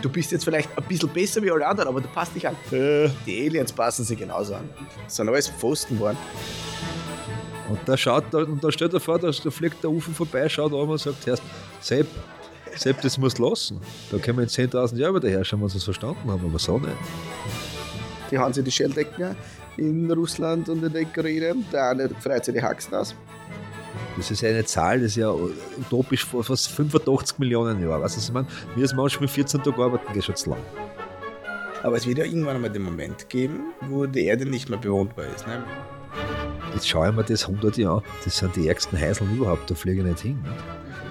Du bist jetzt vielleicht ein bisschen besser wie alle anderen, aber du passt dich an. Äh. Die Aliens passen sich genauso an. Das sind alles Pfosten geworden. Und da schaut, da, und da stellt er vor, da, da fliegt der Ufer vorbei, schaut an und sagt, Herr, Sepp, Sepp, das muss lassen. Da können wir in 10.000 Jahren wieder herrschauen, wenn sie es verstanden haben, aber so nicht. Die haben sich die Schelldecken in Russland und in der Ukraine. Der eine freut sich die Haxen aus. Das ist eine Zahl, das ist ja utopisch vor fast 85 Millionen Jahren. Weißt du, was ich meine? Wir als manchmal 14 Tage arbeiten, geht schon zu lang. Aber es wird ja irgendwann einmal den Moment geben, wo die Erde nicht mehr bewohnbar ist. Ne? Jetzt schaue ich mir das 100 Jahre an, das sind die ärgsten Heiseln überhaupt, da fliege ich nicht hin. Nicht?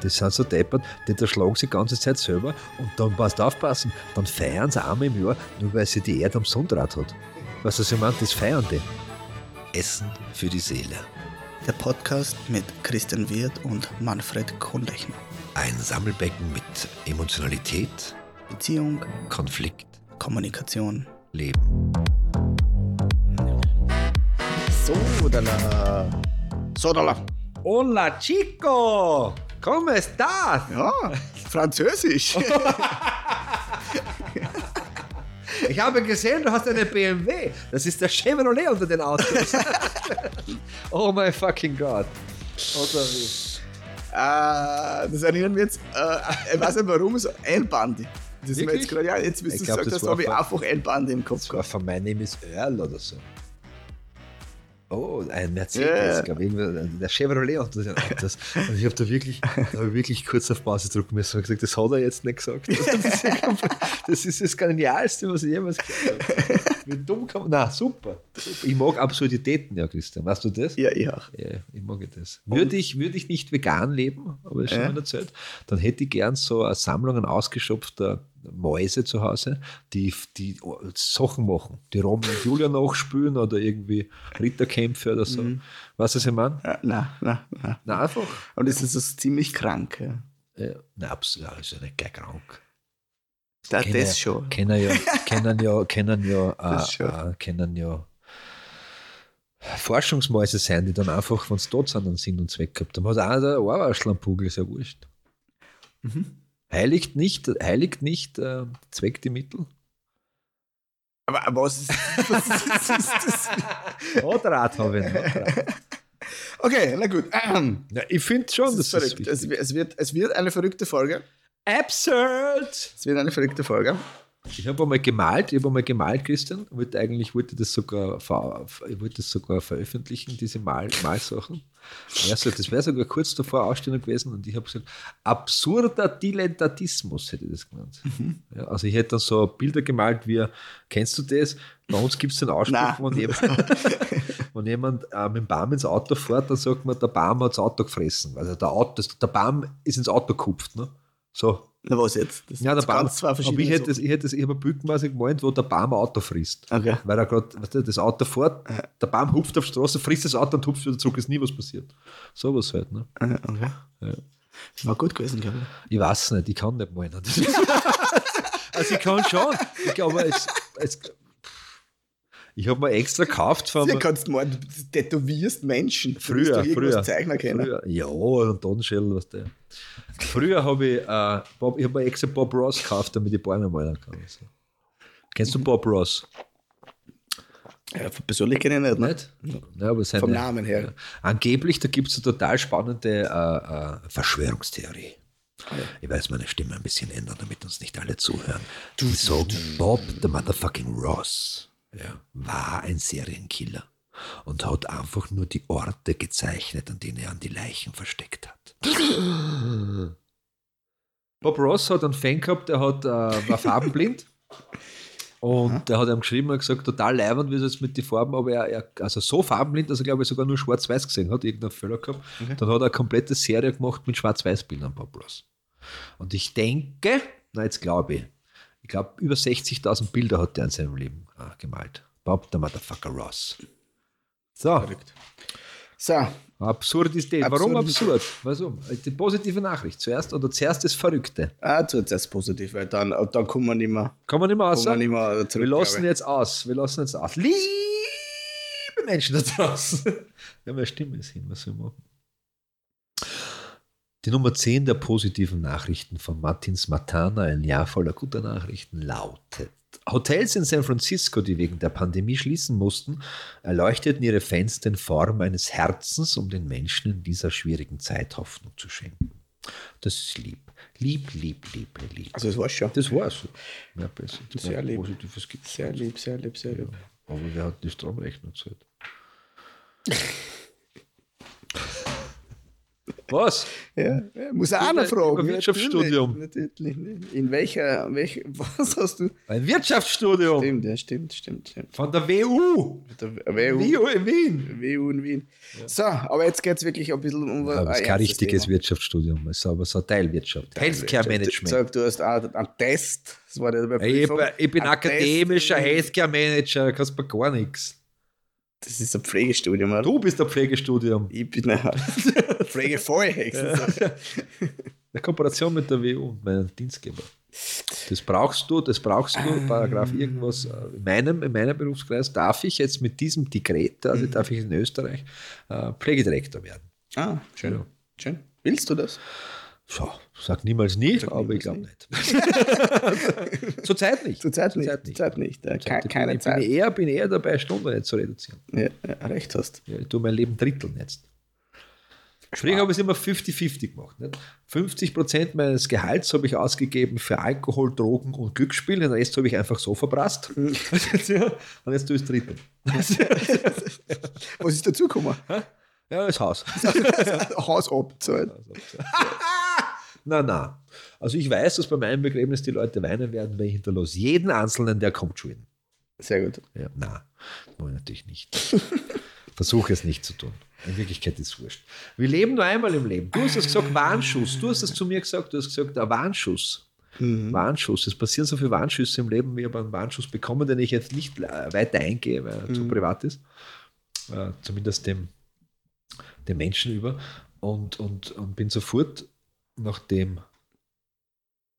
Das sind so deppert, die da schlagen sie die ganze Zeit selber und dann passt aufpassen, dann feiern sie einmal im Jahr, nur weil sie die Erde am Sonnendraht hat. Was ich meine? Das feiern die. Essen für die Seele. Der Podcast mit Christian Wirth und Manfred Kohnlechner. Ein Sammelbecken mit Emotionalität, Beziehung, Konflikt, Kommunikation. Leben. So, dala. So, dala. Hola chico! ¿Cómo estás? Ja, Französisch. Ich habe gesehen, du hast eine BMW. Das ist der Chevrolet unter den Autos. oh my fucking God. Oder wie? äh, das erinnert mich jetzt, äh, ich weiß nicht warum, so ein Bandi. Das ist mir jetzt gerade, ja, jetzt, Ich du glaub, sagst, das das habe ich einfach ein Bandi im Kopf Das war von My Name is Earl oder so. Oh, ein Mercedes, Ja. glaube ich, irgendwie, der Chevrolet den Autos. Und ich habe da wirklich, da wirklich kurz auf Pause drücken müssen und gesagt, das hat er jetzt nicht gesagt. Das ist, ja komplett- das, ist das Genialste, was ich jemals gehört habe. Wie dumm kann man. Na, super. Ich mag Absurditäten, ja, Christian. Weißt du das? Ja, ich auch. Ja, ich mag das. Würde ich, würde ich nicht vegan leben, aber das ist schon mal erzählt, dann hätte ich gern so eine Sammlung an ausgeschöpfter Mäuse zu Hause, die, die Sachen machen, die Romeo und Julia nachspülen oder irgendwie Ritterkämpfe oder so. Weißt du, was ich meine? Ja, nein, nein, nein. Na, einfach. Und es ist so ziemlich krank. Ja. Ja, nein, absolut, ist ja nicht gleich krank. Da, Kennen das ja, schon. Kennen ja, kennen ja, kennen ja, Das äh, äh, kennen ja Forschungsmäuse sein, die dann einfach, wenn sie tot sind, einen Sinn und Zweck gehabt haben. Hat einer der Ohrwaschlampugel, ist ja wurscht. Heiligt nicht, heiligt nicht äh, Zweck die Mittel? Aber, was ist, was ist, was ist das? Rotrat habe ich nicht. Rotrat. Okay, na gut. Ähm, Ja, ich finde schon, das ist verrückt. Es, es, wird, es wird eine verrückte Folge. Absurd! Es wird eine verrückte Folge. Ich habe einmal gemalt, ich habe einmal gemalt, Christian. Wollte eigentlich wollte das sogar, ich wollte das sogar veröffentlichen, diese Mal, Malsachen. Also, das wäre sogar kurz davor Ausstellung gewesen und ich habe gesagt, absurder Dilettantismus hätte ich das genannt. Ja, also ich hätte dann so Bilder gemalt wie, kennst du das? Bei uns gibt es den Ausspruch, wenn jemand, wenn jemand äh, mit dem Baum ins Auto fährt, dann sagt man, der Baum hat das Auto gefressen. Also der, Auto, der Baum ist ins Auto gekupft. Ne? So, Na, was jetzt? Das ja, der Baum. zwei verschiedene ich hätte, das, ich hätte das, ich habe ein Bild gemacht gemeint, wo der Baum Auto frisst. Okay. Weil er gerade, weißt du, das Auto fährt, der Baum hupft auf die Straße, frisst das Auto und hupft wieder zurück, ist nie was passiert. Sowas halt, ne? Ah, Okay. Ja. Das war gut gewesen, glaube ich. Ich weiß nicht, ich kann nicht malen. Also ich kann schon, ich glaube, es, es, ich habe mir extra gekauft von Du kannst mal, du tätowierst Menschen. Du Früher, irgendwas früher. Zeichner kennen. Früher, ja, und Tonschell, was der. Früher habe ich, äh, Bob, ich habe mir extra Bob Ross gekauft, damit ich Bäume malen kann. Also. Kennst du Bob Ross? Ja, persönlich kenne ich nicht, ne? Nicht? Ja, aber seine, Vom Namen her. Ja. Angeblich, da gibt es eine total spannende äh, äh, Verschwörungstheorie. Ich weiß meine Stimme ein bisschen ändern, damit uns nicht alle zuhören. Die sagen, Bob the Motherfucking Ross ja, war ein Serienkiller und hat einfach nur die Orte gezeichnet, an denen er an die Leichen versteckt hat. Bob Ross hat einen Fan gehabt, der hat, äh, war farbenblind. Und der hat ihm geschrieben und gesagt, total leibend, wie es jetzt mit den Farben, aber er, er also so farbenblind, dass er glaube ich sogar nur schwarz-weiß gesehen hat, irgendeinen Fehler gehabt. Dann hat er eine komplette Serie gemacht mit schwarz-weiß-Bildern, Bob Ross. Und ich denke, na jetzt glaube ich, ich glaube über 60.000 Bilder hat er in seinem Leben äh, gemalt. Bob der Motherfucker Ross. So, So, Absurdität. Warum Absurdität. absurd? Warum? Die positive Nachricht zuerst oder zuerst das Verrückte. ah, zuerst das positiv, weil dann, dann kommen wir nicht mehr, Kann man nicht mehr kommen wir mehr zurück. Wir lassen jetzt aus. Wir lassen jetzt aus. Liebe Menschen da draußen. Ja, meine Stimme ist hin. Was soll ich machen? Die Nummer 10 der positiven Nachrichten von Martins Matana, ein Jahr voller guter Nachrichten, lautet. Hotels in San Francisco, die wegen der Pandemie schließen mussten, erleuchteten ihre Fenster in Form eines Herzens, um den Menschen in dieser schwierigen Zeit Hoffnung zu schenken. Das ist lieb. Lieb, lieb, lieb, lieb. Also das war's schon. Das war's. Besser. Sehr lieb. Positives gibt Sehr lieb, sehr lieb, sehr lieb. Aber wer hat die Stromrechnung gezahlt? Was? Ja, ja, muss auch einer fragen. Wirtschaftsstudium. Natürlich, natürlich. In welcher, welch, was hast du? Ein Wirtschaftsstudium Stimmt, ja, stimmt, stimmt, stimmt. von der WU. Der WU, WU in Wien. WU in Wien. So, aber jetzt geht es wirklich ein bisschen um ein es ist kein richtiges Thema. Wirtschaftsstudium, es ist aber so Teilwirtschaft. Healthcare Management. Sag, du hast auch einen Test, das war der Ich, Überprüfung. ich bin Ein akademischer. Healthcare Manager, kannst du mir gar nichts. Das ist ein Pflegestudium, oder? Du bist der Pflegestudium. Ich bin ein Pflegevollhexe. Eine Kooperation mit der WU und meinem Dienstgeber. Das brauchst du, das brauchst du, Paragraph irgendwas. äh, In meinem, in meinem Berufskreis darf ich jetzt mit diesem Dekret, also darf ich in Österreich äh, Pflegedirektor werden. Ah, schön. Ja. Schön. Willst du das? So, sag niemals nie, Sag aber ich glaube nicht. Zurzeit nicht. Zurzeit nicht. Zurzeit nicht. Zurzeit nicht. Äh, Zurzeit ke- keine bin, Zeit. Ich bin eher, bin eher dabei, Stunden nicht zu reduzieren. Ja, recht hast. Ja, ich tue mein Leben dritteln jetzt. Früher habe ich es immer 50-50 gemacht. Nicht? 50% meines Gehalts habe ich ausgegeben für Alkohol, Drogen und Glücksspiel, den Rest habe ich einfach so verprasst. ja, und jetzt tue ich das Drittel. Was ist dazugekommen? Ja, das Haus. Haus abzahlen. Na, na. Also ich weiß, dass bei meinem Begräbnis die Leute weinen werden, weil ich hinterlasse jeden Einzelnen, der kommt schulden. Sehr gut. Ja, na, ich natürlich nicht. Versuche es nicht zu tun. In Wirklichkeit ist es wurscht. Wir leben nur einmal im Leben. Du hast es gesagt, Warnschuss. Du hast es zu mir gesagt, du hast gesagt, der Warnschuss. Warnschuss. Es passieren so viele Warnschüsse im Leben. Ich habe einen Warnschuss bekommen, den ich jetzt nicht äh, weiter eingehe, weil er zu privat ist. Äh, zumindest dem, dem Menschen über. Und, und, und bin sofort, nachdem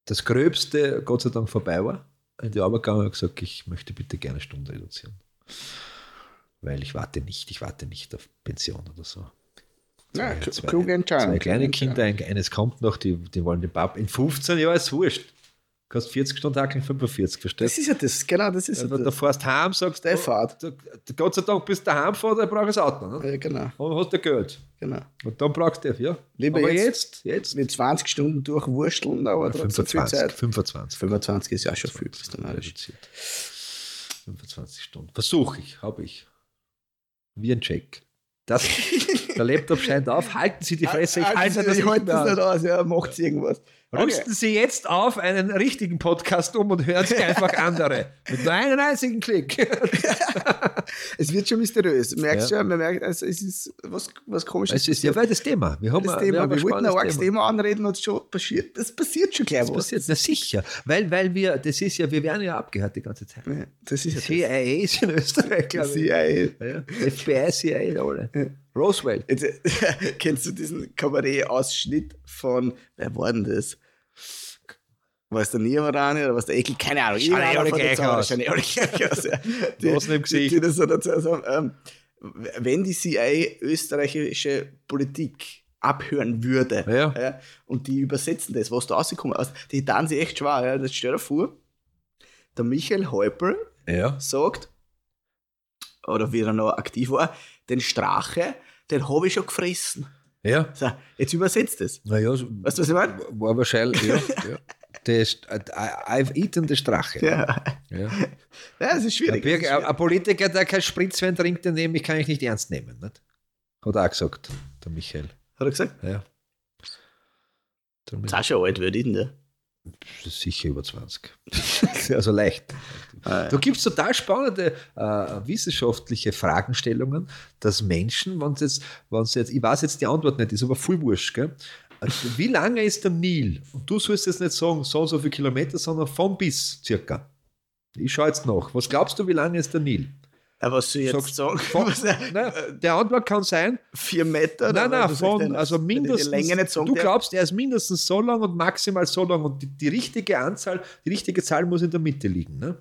das Gröbste Gott sei Dank vorbei war, in die Arbeit gegangen und gesagt, ich möchte bitte gerne eine Stunde reduzieren. Weil ich warte nicht, ich warte nicht auf Pension oder so. Ja, Zwei- kl- kluge Entscheidung. Zwei kleine Kinder, ein, eines kommt noch, die, die wollen den Papa. In 15 Jahren ist wurscht. Du kannst 40 Stunden hakeln, 45, Das verstehst ist ja das, genau, das ist du? ja Wenn du das. fährst heim, sagst Der du, Fahrt. du, du, Gott sei Dank bist du daheim gefahren, dann brauchst du das Auto. Ne? Ja, genau, Und hast du Geld. genau. Und dann brauchst du, ja. Lieber Aber jetzt- jetzt, Mit 20 Stunden durchwursteln, aber viel 25, Zeit. 25. 25 ist ja schon viel. Bis dann reduziert. 25 Stunden. Versuche ich, habe ich. Wie ein Check. Das, der Laptop scheint auf. Halten Sie die Fresse, ich halte das das ich nicht das nicht aus, ja, macht irgendwas. Rüsten Sie jetzt auf einen richtigen Podcast um und hören Sie einfach andere. Mit nur einem einzigen Klick. Es wird schon mysteriös. Du merkst Ja. schon, man merkt, also es ist was, was komisches. Es ist ja weit das Thema. Wir haben das ein- Thema. Wir, ein wollten ein arges Thema anreden und schon passiert. Das passiert schon gleich Das was. passiert, na sicher. Weil, weil wir, das ist ja, wir werden ja abgehört die ganze Zeit. Ja, das ist ja CIA ist in Österreich, glaube ich. CIA. Ja. FBI, CIA, alle. Roswell. Jetzt, kennst du diesen Kabarett-Ausschnitt von, wer war denn das? War es der Nirvarani oder was der Ekel? Keine Ahnung. Schauen alle gleich aus. schauen alle gleich aus. Ja. Blasen im Gesicht. Die, die das so dazu sagen, ähm, wenn die CIA österreichische Politik abhören würde Ja. und die übersetzen das, was da rausgekommen ist, die dann sich echt schwer. Ja. Das stell dir vor, der Michael Häupl Ja. sagt, oder wie er noch aktiv war, den Strache, den habe ich schon gefressen. Ja. So, jetzt übersetzt es. Naja, so- Weißt du, was ich meine? war wahrscheinlich, ja. ja. I- I've eaten the Strache. Ja. Ja. ja, es ist Ein, schwierig. ist Bürger, ein Politiker, der kein Spritzwein trinkt, den nehme ich, kann ich nicht ernst nehmen. Nicht? Hat er auch gesagt, der Michael. Hat er gesagt? Ja. Darum Das ist auch schon alt, wird ist es sicher über 20. also leicht. Ah. Da gibt es total spannende äh, wissenschaftliche Fragestellungen, dass Menschen, wenn jetzt, wenn's jetzt, ich weiß jetzt die Antwort nicht, ist aber voll wurscht, gell? Also, Wie lange ist der Nil? Und du sollst jetzt nicht sagen, so und so viele Kilometer, sondern von bis circa. Ich schaue jetzt nach. Was glaubst du, wie lange ist der Nil? Ja, was soll ich jetzt sagen? Von, nein, der Antwort kann sein, Vier Meter? nein, nein, von, also mindestens, Länge nicht sagen du glaubst, er ist mindestens so lang und maximal so lang und die, die richtige Anzahl, die richtige Zahl muss in der Mitte liegen. Ne?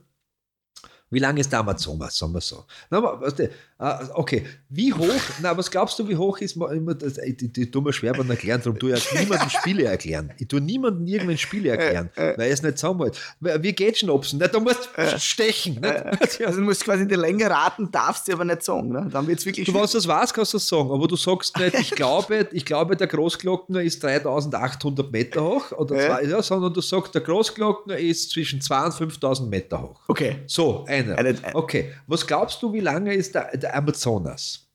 Wie lang ist der Amazonas, sagen wir so. Na, weißt du, Ah, okay, wie hoch, na, was glaubst du, wie hoch ist man immer, das, ich, ich, ich tue mir schwer beim Erklären, darum tue ich niemandem Spiele erklären. Ich tue niemandem irgendwann Spiele erklären, weil er es nicht zusammenhält. Wie geht Schnapsen? Nicht, du musst stechen. Nicht? Also du musst quasi die Länge raten, darfst du aber nicht sagen. Ne? Dann wird es wirklich Du, was das weißt, kannst du das sagen, aber du sagst nicht, ich glaube, ich glaube der Großglockner ist 3800 Meter hoch, oder zwei, ja, sondern du sagst, der Großglockner ist zwischen 2.000 und 5.000 Meter hoch. Okay. So, einer. Eine- ein- Okay, was glaubst du, wie lange ist der, der Amazonas?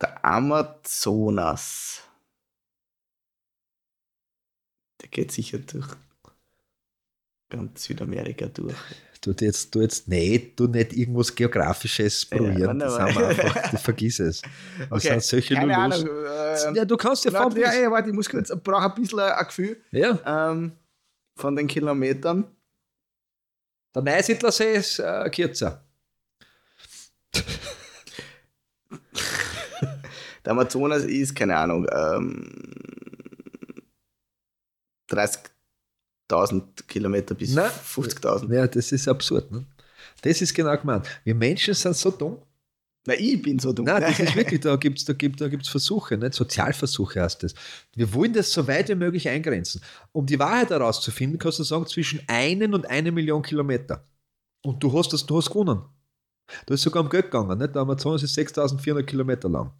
Der Amazonas. Der geht sicher durch ganz Südamerika durch. Du jetzt, du jetzt nicht, du nicht irgendwas Geografisches Ja, probieren. nein, das haben wir einfach, du vergiss es. Das sind solche Keine. Ahnung. Ähm, Ja, du kannst ja fahren. ja, ey, warte, ich muss kurz, ich brauche ein bisschen ein Gefühl Ja, ähm, von den Kilometern. der Neusiedler See ist äh, kürzer. Der Amazonas ist, keine Ahnung, ähm, 30.000 Kilometer bis Nein. 50.000. Ja, das ist absurd. Ne? Das ist genau gemeint. Wir Menschen sind so dumm. Na, ich bin so dumm. Nein, das ist wirklich, da gibt es da gibt, da gibt's Versuche, nicht? Sozialversuche heißt das. Wir wollen das so weit wie möglich eingrenzen. Um die Wahrheit herauszufinden, kannst du sagen, zwischen einen und eine Million Kilometer. Und du hast das, du hast gewonnen. Da ist sogar um Geld gegangen. Nicht? Der Amazonas ist 6400 Kilometer lang.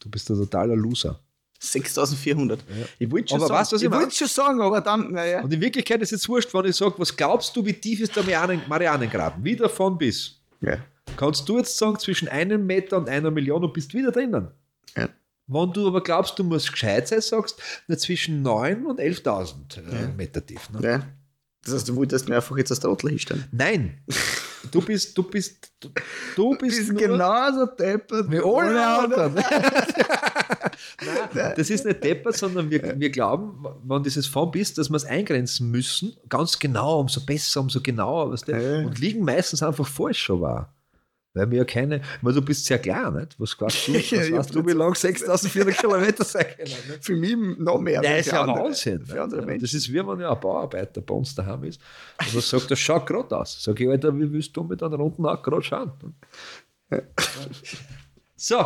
Du bist ein totaler Loser. 6400. Ja. Ich wollte schon Aber sagen, weißt du, was ich ich mein? wollte schon sagen, aber dann, naja. Und in Wirklichkeit ist jetzt wurscht, wenn ich sage, was glaubst du, wie tief ist der Marianen, Marianengraben? Wie davon bis? Ja. Kannst du jetzt sagen, zwischen einem Meter und einer Million und bist wieder drinnen. Ja. Wenn du aber glaubst, du musst gescheit sein, sagst du zwischen 9 und 11.000 äh, Meter tief. Ne? ja. Das heißt, du wolltest mir einfach jetzt das Trottel hinstellen. Nein, du bist, du bist, du, du bist, nur, genauso deppert wie alle anderen. Nein, das ist nicht deppert, sondern wir, wir glauben, wenn dieses von bist, dass wir es eingrenzen müssen, ganz genau, umso besser, umso genauer, weißt du? Und liegen meistens einfach falsch schon war. Weil wir ja keine, weil du bist sehr klar, nicht? Was glaubst du? Was Ja, weißt du, wie lang 6400 Kilometer sein können? Nicht? Für mich noch mehr. Als ist ja andere- Wahnsinn. Für andere? Menschen. Das ist wie wenn ja ein Bauarbeiter bei uns daheim ist. Und er sagt, das schaut gerade aus. Sag ich, Alter, wie willst du mit einem runden Auge gerade schauen? So,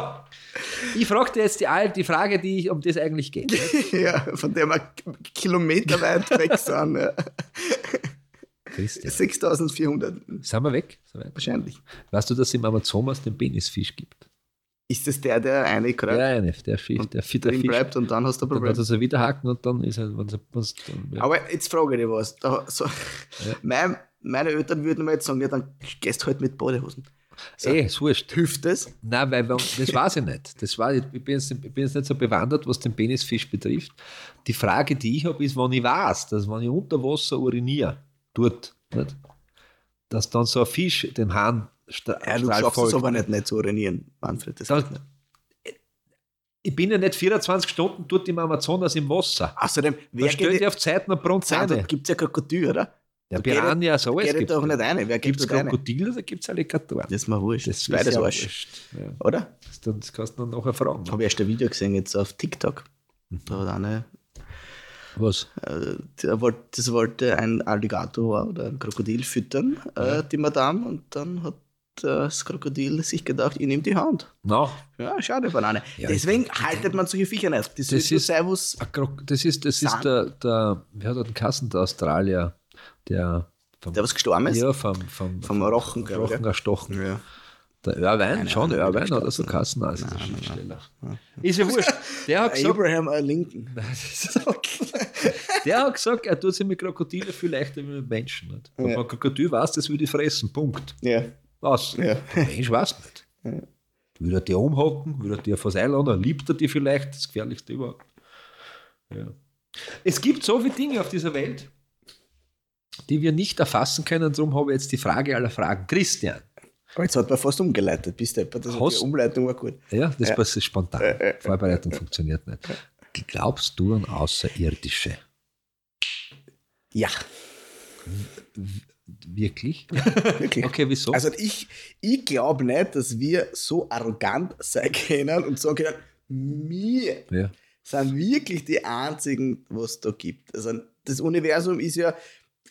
ich frage dir jetzt die, die Frage, die ich, um das eigentlich geht. ja, von der wir kilometerweit weg sind. Ja. Christian, 6400 sind wir weg? Soweit. wahrscheinlich. Weißt du, dass es im Amazonas den Penisfisch gibt? Ist das der, der eine Der gerade eine, der Fisch, der, der drin Fisch. bleibt und dann hast du ein Dann Problem? hat er so wieder haken und dann ist er, wenn sie, dann, ja. Aber jetzt frage ich dich was. Da, so, mein, meine Eltern würden mir jetzt sagen, ja, dann gehst du halt mit Badehosen. So, Ey, ist wurscht. Hilft das? Nein, weil das weiß ich nicht. Das war, ich, bin jetzt, ich bin jetzt nicht so bewandert, was den Penisfisch betrifft. Die Frage, die ich habe, ist, wenn ich weiß, dass wenn ich unter Wasser uriniere, dort, nicht, dass dann so ein Fisch dem Hahn Ja, du schaffst es aber nicht, nicht zu urinieren, Manfred. Das Da- nicht. Ich bin ja nicht 24 Stunden dort im Amazonas im Wasser. Außerdem, Da wer stellt geht ihr auf Zeiten und brunnt da rein. gibt es ja Krokodil, oder? Der da Piranha, so alles gibt doch nicht rein. Wer Gibt es es rein? Krokodile oder gibt es Alligatoren? Das ist mir wurscht. Das ist beides ja wurscht. Ja. Oder? Das, das kannst du dann nachher fragen. Habe ich erst ein Video gesehen jetzt auf TikTok. Da hat eine, Was? äh, der wollte, das wollte ein Alligator oder ein Krokodil füttern, äh, die Madame, und dann hat das Krokodil sich gedacht, ich nehme die Hand. Na, Ja, schade, Banane. Ja, Deswegen haltet man solche Viecher nicht. Das, Das ist Krok- das ist, das ist der, der, wer hat den Kassen, der Australier, der vom, der was gestorben ist. ja, vom, vom, Vom Rochen, Rochen erstochen. Ja. Der Keine schon der oder so. Kassen, also das ist ein Schriftsteller. Ist ja wurscht. Der hat gesagt, Abraham Lincoln. der hat gesagt, er tut sich mit Krokodile viel leichter wie mit Menschen. Nicht? Wenn Ja. man Krokodil weiß, das will ich fressen. Punkt. Ja. Was? Ja. Der Mensch weiß nicht. Will er dir umhocken? Will er dir was einladen? Liebt er dir vielleicht? Das Gefährlichste überhaupt. Ja. Es gibt so viele Dinge auf dieser Welt, die wir nicht erfassen können. Darum habe ich jetzt die Frage aller Fragen. Christian, jetzt hat man fast umgeleitet, bis der, das Hast- die Umleitung war gut. ja, das Ja. passiert spontan. Vorbereitung funktioniert nicht. Glaubst du an Außerirdische? Ja, Wirklich? wirklich. Okay, wieso? Also ich, ich glaube nicht, dass wir so arrogant sein können und sagen können, wir ja. sind wirklich die einzigen, was es da gibt. Also das Universum ist ja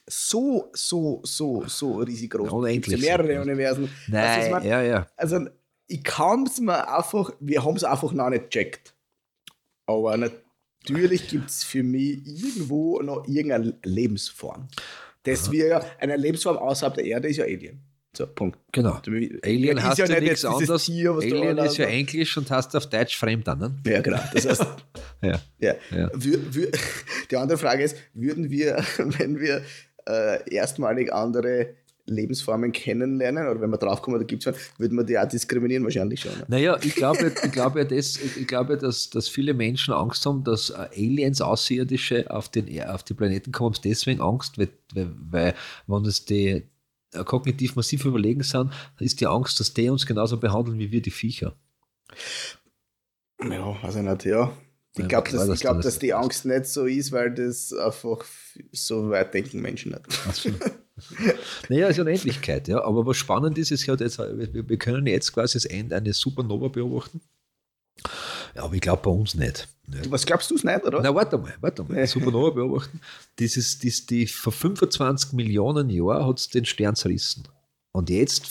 so, so, so, so riesig groß. Unendlich mehrere so. Universen. Nein, Also, ich mein, ja, ja. also ich kann es mir einfach, wir haben es einfach noch nicht gecheckt. Aber natürlich gibt es für mich irgendwo noch irgendeine Lebensform. Das wir, eine Lebensform außerhalb der Erde ist ja Alien. So, Punkt. Genau. Alien Ist hast ja ja nicht nichts anderes. Tier, Alien ist ja Englisch und hast auf Deutsch fremd an. Ne? Ja, genau. Das heißt, Ja. ja. Ja. Wür, die andere Frage ist, würden wir, wenn wir äh, erstmalig andere Lebensformen kennenlernen oder wenn wir draufkommen, da gibt es würden wir die auch diskriminieren? Wahrscheinlich schon. Ne? Naja, ich glaube, ich glaube, das, ich glaube dass, dass viele Menschen Angst haben, dass äh, Aliens, Außerirdische auf, den, Er- auf die Planeten kommen, deswegen Angst, weil, weil, weil wenn es die äh, kognitiv massiv überlegen sind, ist die Angst, dass die uns genauso behandeln wie wir die Viecher. Ja, weiß ich nicht, ja. Ich glaube, dass, ich glaub, das dass die Angst nicht so ist, weil das einfach so weit denken Menschen nicht. Also, naja, ist ja Unendlichkeit, ja. Aber was spannend ist, ist halt jetzt, wir, können jetzt quasi das Ende einer Supernova beobachten. Ja, aber ich glaube bei uns nicht. Ja. Was glaubst du es nicht, oder? Na, warte mal, warte mal. Supernova beobachten. Dieses, dies, die, vor 25 Millionen Jahren hat es den Stern zerrissen. Und jetzt,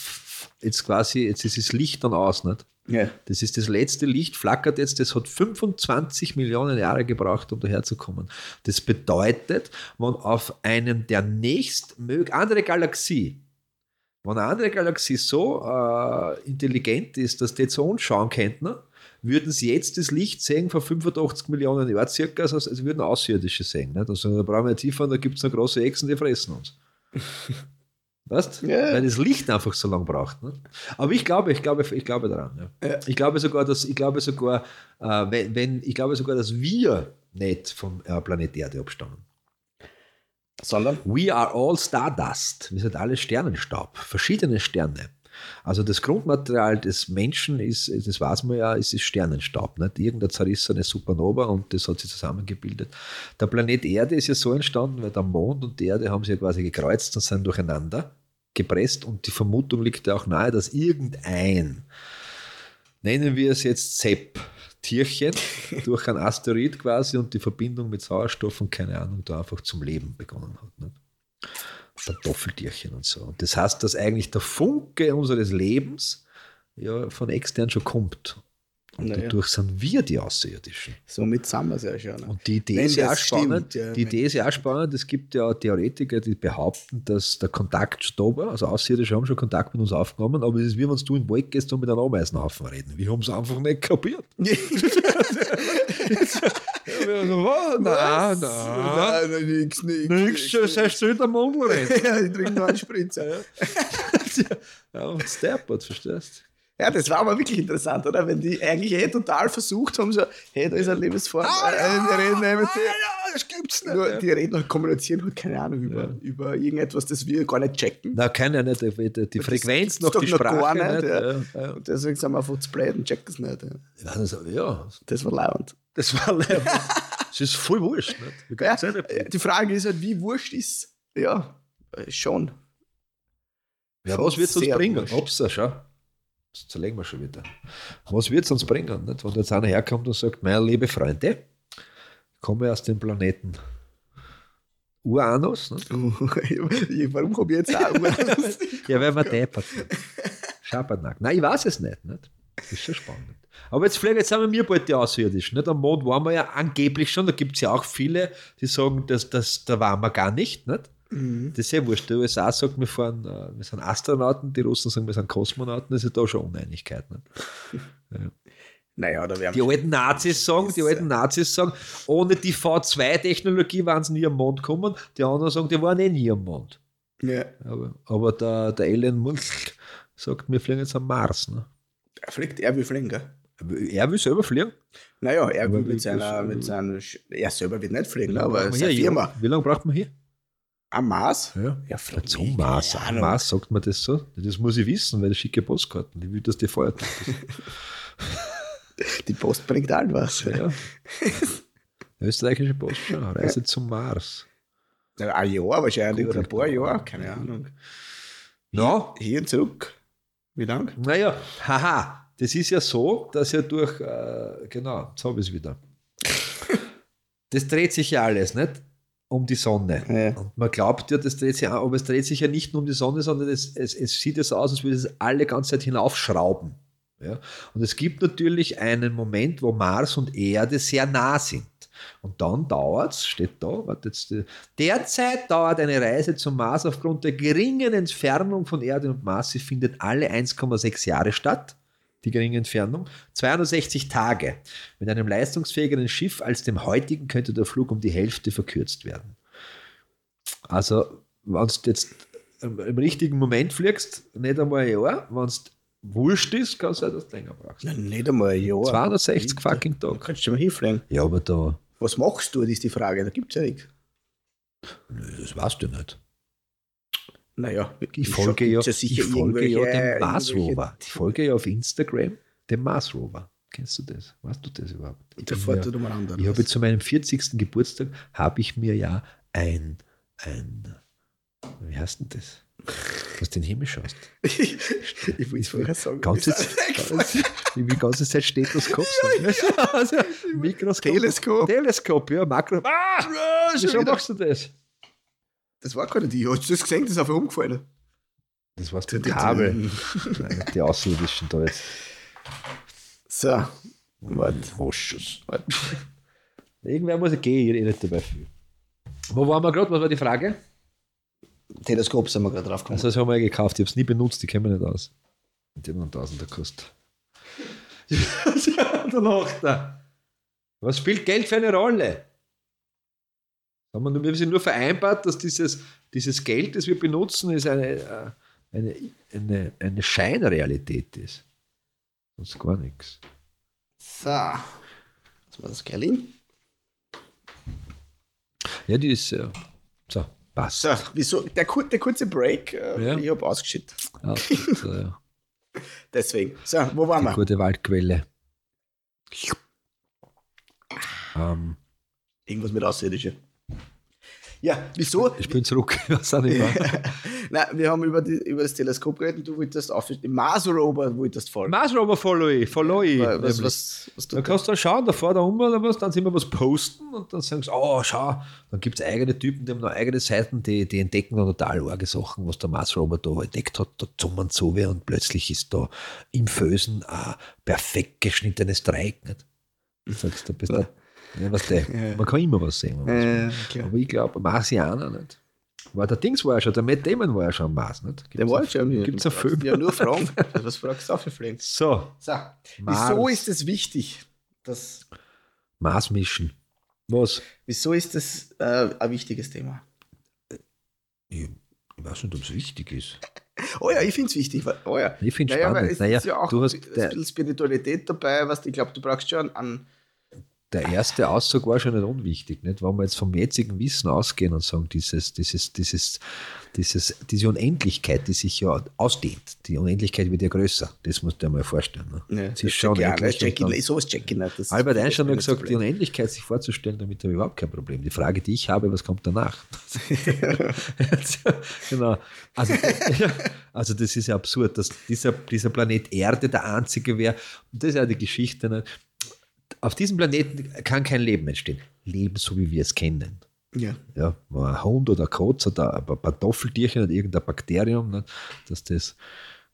jetzt quasi, jetzt ist das Licht dann aus, nicht? Ja. Das ist das letzte Licht, flackert jetzt, das hat 25 Millionen Jahre gebraucht, um daherzukommen. Das bedeutet, wenn auf einem der nächst andere Galaxie, wenn eine andere Galaxie so äh, intelligent ist, dass die zu uns schauen könnten, würden sie jetzt das Licht sehen von 85 Millionen Jahren circa, also, also würden Außerirdische sehen. Nicht? Also da brauchen wir nicht tiefer, da gibt es noch große Echsen, die fressen uns. Weißt Ja. Weil das Licht einfach so lange braucht. Ne? Aber ich glaube, ich glaube, ich glaube daran. Ja. Ja. Ich glaube sogar, dass ich glaube sogar, äh, wenn, wenn, ich glaube sogar, dass wir nicht vom äh, Planet Erde abstammen. Sondern? We are all Stardust. Wir sind alle Sternenstaub, verschiedene Sterne. Also das Grundmaterial des Menschen ist, das weiß man ja, ist, ist Sternenstaub. Nicht? Irgendeine zerrissene Supernova und das hat sich zusammengebildet. Der Planet Erde ist ja so entstanden, weil der Mond und die Erde haben sich ja quasi gekreuzt und sind durcheinander gepresst und die Vermutung liegt ja auch nahe, dass irgendein, nennen wir es jetzt Sepp, Tierchen durch einen Asteroid quasi und die Verbindung mit Sauerstoff und keine Ahnung da einfach zum Leben begonnen hat. Nicht? Kartoffeltierchen und so. Und das heißt, dass eigentlich der Funke unseres Lebens ja von extern schon kommt. Und Naja. dadurch sind wir die Außerirdischen. Somit sind wir es ja schon. Ne? Und die Idee Wenn ist ja auch spannend. stimmt, ja, die Idee ist ja auch spannend. Es gibt ja Theoretiker, die behaupten, dass der Kontakt da war. Also Außerirdische haben schon Kontakt mit uns aufgenommen, aber es ist wie wenn du in den Wald gehst und mit einem Ameisenhaufen reden. Wir haben es einfach nicht kapiert. Nein, Nein, nein, nix, nix. Nix, sei still der Mundel reden. Ja, ich trinke nur einen Spritzer. Ja, und steppert, verstehst Ja, das war aber wirklich interessant, oder? Wenn die eigentlich eh total versucht haben, so, hey, da ist eine Lebensform. äh, wir reden eh mit dir. ja, das gibt's Nur, die reden und kommunizieren halt, keine Ahnung, über, über irgendetwas, das wir gar nicht checken. Na, kann ja nicht, die, die die Frequenz noch, die doch noch Sprache gar nicht. nicht, ja. Ja, ja. Und deswegen sind wir einfach zu blöd und checken es nicht. Ja. Ja, das, ja, Das war lauernd. das war leider. Es ist voll wurscht. Nicht? Ja, nicht- die Frage ist halt, wie wurscht ist, ja, äh, schon. Ja, was wird es uns bringen? wurscht. Ob's da, schau. Das zerlegen wir schon wieder. Was wird es uns bringen? Nicht? Wenn jetzt einer herkommt und sagt, meine liebe Freunde, ich komme aus dem Planeten Uranus. Warum habe ich jetzt auch Uranus? Ja, weil wir deppert sind. Schabernack. Nein, ich weiß es nicht. nicht? Das ist schon spannend. Aber jetzt vielleicht, jetzt sind wir bald die Außerirdischen. Nicht? Am Mond waren wir ja angeblich schon. Da gibt es ja auch viele, die sagen, dass, dass, da waren wir gar nicht. nicht? Das ist ja wurscht. Die USA sagt, wir, fahren, äh, wir sind Astronauten, die Russen sagen, wir sind Kosmonauten. Das ist ja da schon Uneinigkeit. Nicht? naja, da werden Die alten Nazis sagen, die alten Nazis sagen, ohne die V2-Technologie waren sie nie am Mond gekommen. Die anderen sagen, die waren eh nie am Mond. Ja. Aber, aber der, der Elon Musk sagt, wir fliegen jetzt am Mars. Ne? Er fliegt, er will fliegen, gell? Er will selber fliegen. Naja, er Aber will mit seiner, mit seiner, Sch- er selber wird nicht fliegen, ne, aber seine hier, Firma. Wie lange braucht man hier? Am Mars? Ja. Ja. Zum Mars. Am. Mars sagt man das so. Das muss ich wissen, weil ich schicke Postkarten. Die will, dass die feuert. Die Post bringt allen was. Ja. Österreichische Post schon. Reise zum Mars. Ja, Ein Jahr wahrscheinlich oder ein paar. Jahre, keine Ahnung. Ja, Hier und zurück. Wie lang? naja, haha. Das ist ja so, dass ja durch, äh, genau, jetzt habe ich es wieder. Das dreht sich ja alles, nicht? Um die Sonne. Ja. Und man glaubt ja, das dreht sich aber es dreht sich ja nicht nur um die Sonne, sondern es, es, es sieht ja so aus, als würde es alle ganze Zeit hinaufschrauben. Ja? Und es gibt natürlich einen Moment, wo Mars und Erde sehr nah sind. Und dann dauert es, steht da, warte jetzt, äh, derzeit dauert eine Reise zum Mars aufgrund der geringen Entfernung von Erde und Mars, sie findet alle 1,6 Jahre statt, die geringe Entfernung, 260 Tage. Mit einem leistungsfähigeren Schiff als dem heutigen könnte der Flug um die Hälfte verkürzt werden. Also, wenn du jetzt im im richtigen Moment fliegst, nicht einmal ein Jahr, wenn es wurscht ist, kann es sein, dass du länger brauchst. Na, nicht einmal ein Jahr. 260 fucking Da Tage. kannst du schon mal hinfliegen. Ja, aber da, Was machst du, das ist die Frage. Da gibt es ja nichts. das weißt du nicht. Naja, Ich folge, ja, gibt's ich folge ja dem Mars Rover. Ich folge ja auf Instagram dem Mars Rover. Kennst du das? Weißt du das überhaupt? Ich, ja, umeinander. ich habe zu meinem 40. Geburtstag habe ich mir ja ein, ein, wie heißt denn das? Was den Himmel schaust. ich wollte es vorher sagen. Ganze, wie die ganze Zeit Stethoskop sagen. also, Mikroskop. Teleskop. Teleskop, ja, Makro. Ah, Ah, schon machst du das? Das war keine die. Hast du das gesehen? Das ist einfach umgefallen. Das war's mit Kabel. Die Außerirdischen da jetzt. So. Warte. Warte. Irgendwer muss ja gehen, ich nicht dabei viel. Wo waren wir gerade? Was war die Frage? Teleskop sind wir gerade drauf gekommen. Also, das haben wir ja gekauft. Ich habe es nie benutzt, die kennen wir nicht aus. Die haben einen Tausender gekostet. lacht er. Was spielt Geld für eine Rolle? Haben wir, sie nur vereinbart, dass dieses, dieses Geld, das wir benutzen, ist eine, äh, eine, eine, eine Scheinrealität ist. Sonst gar nichts. so. Was war das, Gerlin? Ja, die ist. Äh, so, passt. So, wieso? Der, der kurze Break, äh, Ja. ich habe ausgeschüttet. Ja, das, äh, Deswegen. So, wo waren die wir? gute Waldquelle. Ähm, Irgendwas mit Außerirdische. Ja, wieso? ich bin zurück. Was auch nicht mehr. Nein, wir haben über, die, über das Teleskop geredet. Du wolltest auf den Mars Rover wolltest folgen. Mars Rover follow ich, follow ich. was, nämlich. was, was Da du kannst du dann schauen, da fährt er um oder was, dann sind wir was posten und dann sagen sie, oh, schau, dann gibt es eigene Typen, die haben noch eigene Seiten, die, die entdecken dann total arge Sachen, was der Mars Rover da entdeckt hat, da zummern so wer und plötzlich ist da im Fösen ein perfekt geschnittenes Dreieck. Nicht? Du sagst, da bist du, ja, was der, man kann immer was sehen. was Äh, klar. Aber ich glaube, Marsianer nicht. Weil der Dings war ja schon, der Matt Damon war ja schon am Mars, nicht? Der war schon. Gibt es einen Film? Ja, nur Fragen. Was fragst du auch für Fragen? So, So, wieso ist es wichtig, dass, Mars Mission. Was? wieso ist das äh, ein wichtiges Thema? Ich, ich weiß nicht, ob es wichtig ist. Oh ja, ich finde es wichtig. Oh ja. Ich finde es Naja, spannend. Naja, ja du hast ein der, bisschen Spiritualität dabei, was ich glaube, du brauchst schon an. Der erste Aussage war schon nicht unwichtig, nicht? Wenn wir jetzt vom jetzigen Wissen ausgehen und sagen, dieses, dieses, dieses, dieses, diese Unendlichkeit, die sich ja ausdehnt, die Unendlichkeit wird ja größer. Das musst du dir mal vorstellen. Ne? Ja, das ist schon check ich auch endlich nicht. Check und dann- ich- sowas check ich nicht. Das Albert Einstein hat gesagt, die. Unendlichkeit sich vorzustellen, damit habe ich überhaupt kein Problem. Die Frage, die ich habe, was kommt danach? genau. Also, also das ist ja absurd, dass dieser, dieser Planet Erde der einzige wäre. Und das ist ja die Geschichte. Nicht? Auf diesem Planeten kann kein Leben entstehen. Leben, so wie wir es kennen. Ja. Ja, ein Hund oder ein Kotz oder ein Kartoffeltierchen oder irgendein Bakterium, nicht? dass das.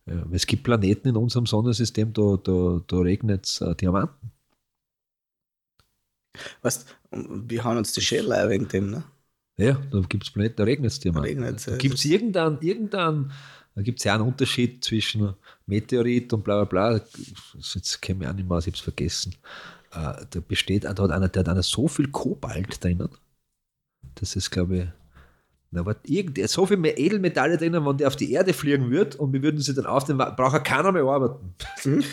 Ja, es gibt Planeten in unserem Sonnensystem, da, da, da regnet es äh, Diamanten. Weißt, wir hauen uns die Schädel ein wegen dem, ne? Ja, da gibt es Planeten, da regnet es Diamanten. regnet's, da ja. gibt es irgendeinen, irgendeinen, da gibt es ja einen Unterschied zwischen Meteorit und bla bla bla. Jetzt kenne ich auch nicht mehr ich habe es vergessen. Äh, da besteht, da hat einer, der hat einer so viel Kobalt drinnen. Das ist, glaube ich, da war irgend, so viel mehr Edelmetalle drinnen, wenn der auf die Erde fliegen würde und wir würden sie dann aufnehmen, braucht er keiner mehr arbeiten.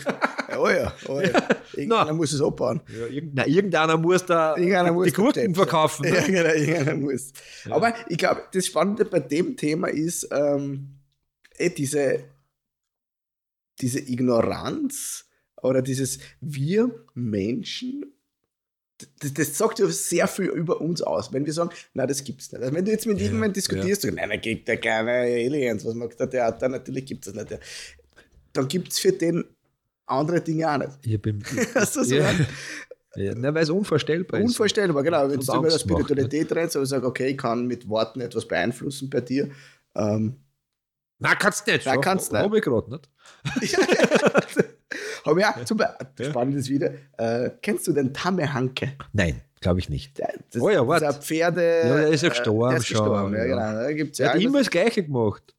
Oh ja, oh ja. Irgendeiner muss es abbauen. Ja, irgend, na, irgendeiner muss da Irgendeiner muss die Gurken verkaufen. ne? Ja, genau, irgendeiner muss. Aber ich glaube, das Spannende bei dem Thema ist ähm, eh diese, diese Ignoranz oder dieses wir Menschen. Das, das sagt ja sehr viel über uns aus, wenn wir sagen, na das gibt's nicht. Also wenn du jetzt mit Ja, irgendjemandem diskutierst, sagst, nein, da gibt ja keine Aliens, was macht der Theater? Natürlich gibt es das nicht. Dann gibt es für den andere Dinge auch nicht. Ich bin, Hast du das ja, gehört? ja, na, weil es unvorstellbar ist. Unvorstellbar, genau. Wenn du über Angst macht, Spiritualität redest, aber ich sage, okay, ich kann mit Worten etwas beeinflussen bei dir. Ähm, Nein, kannst nicht. Nein, kannst nicht. Habe ich gerade nicht. Habe ich auch zum Beispiel, spannendes Video. Äh, kennst du den Tamme Hanke? Nein, glaube ich nicht. Der- Das, Oh ja, das warte. ist ein Pferde. Ja, der ist ja äh, gestorben Der ist schon, gestorben, ja, ja. genau. Da gibt's ja hat immer das Gleiche gemacht.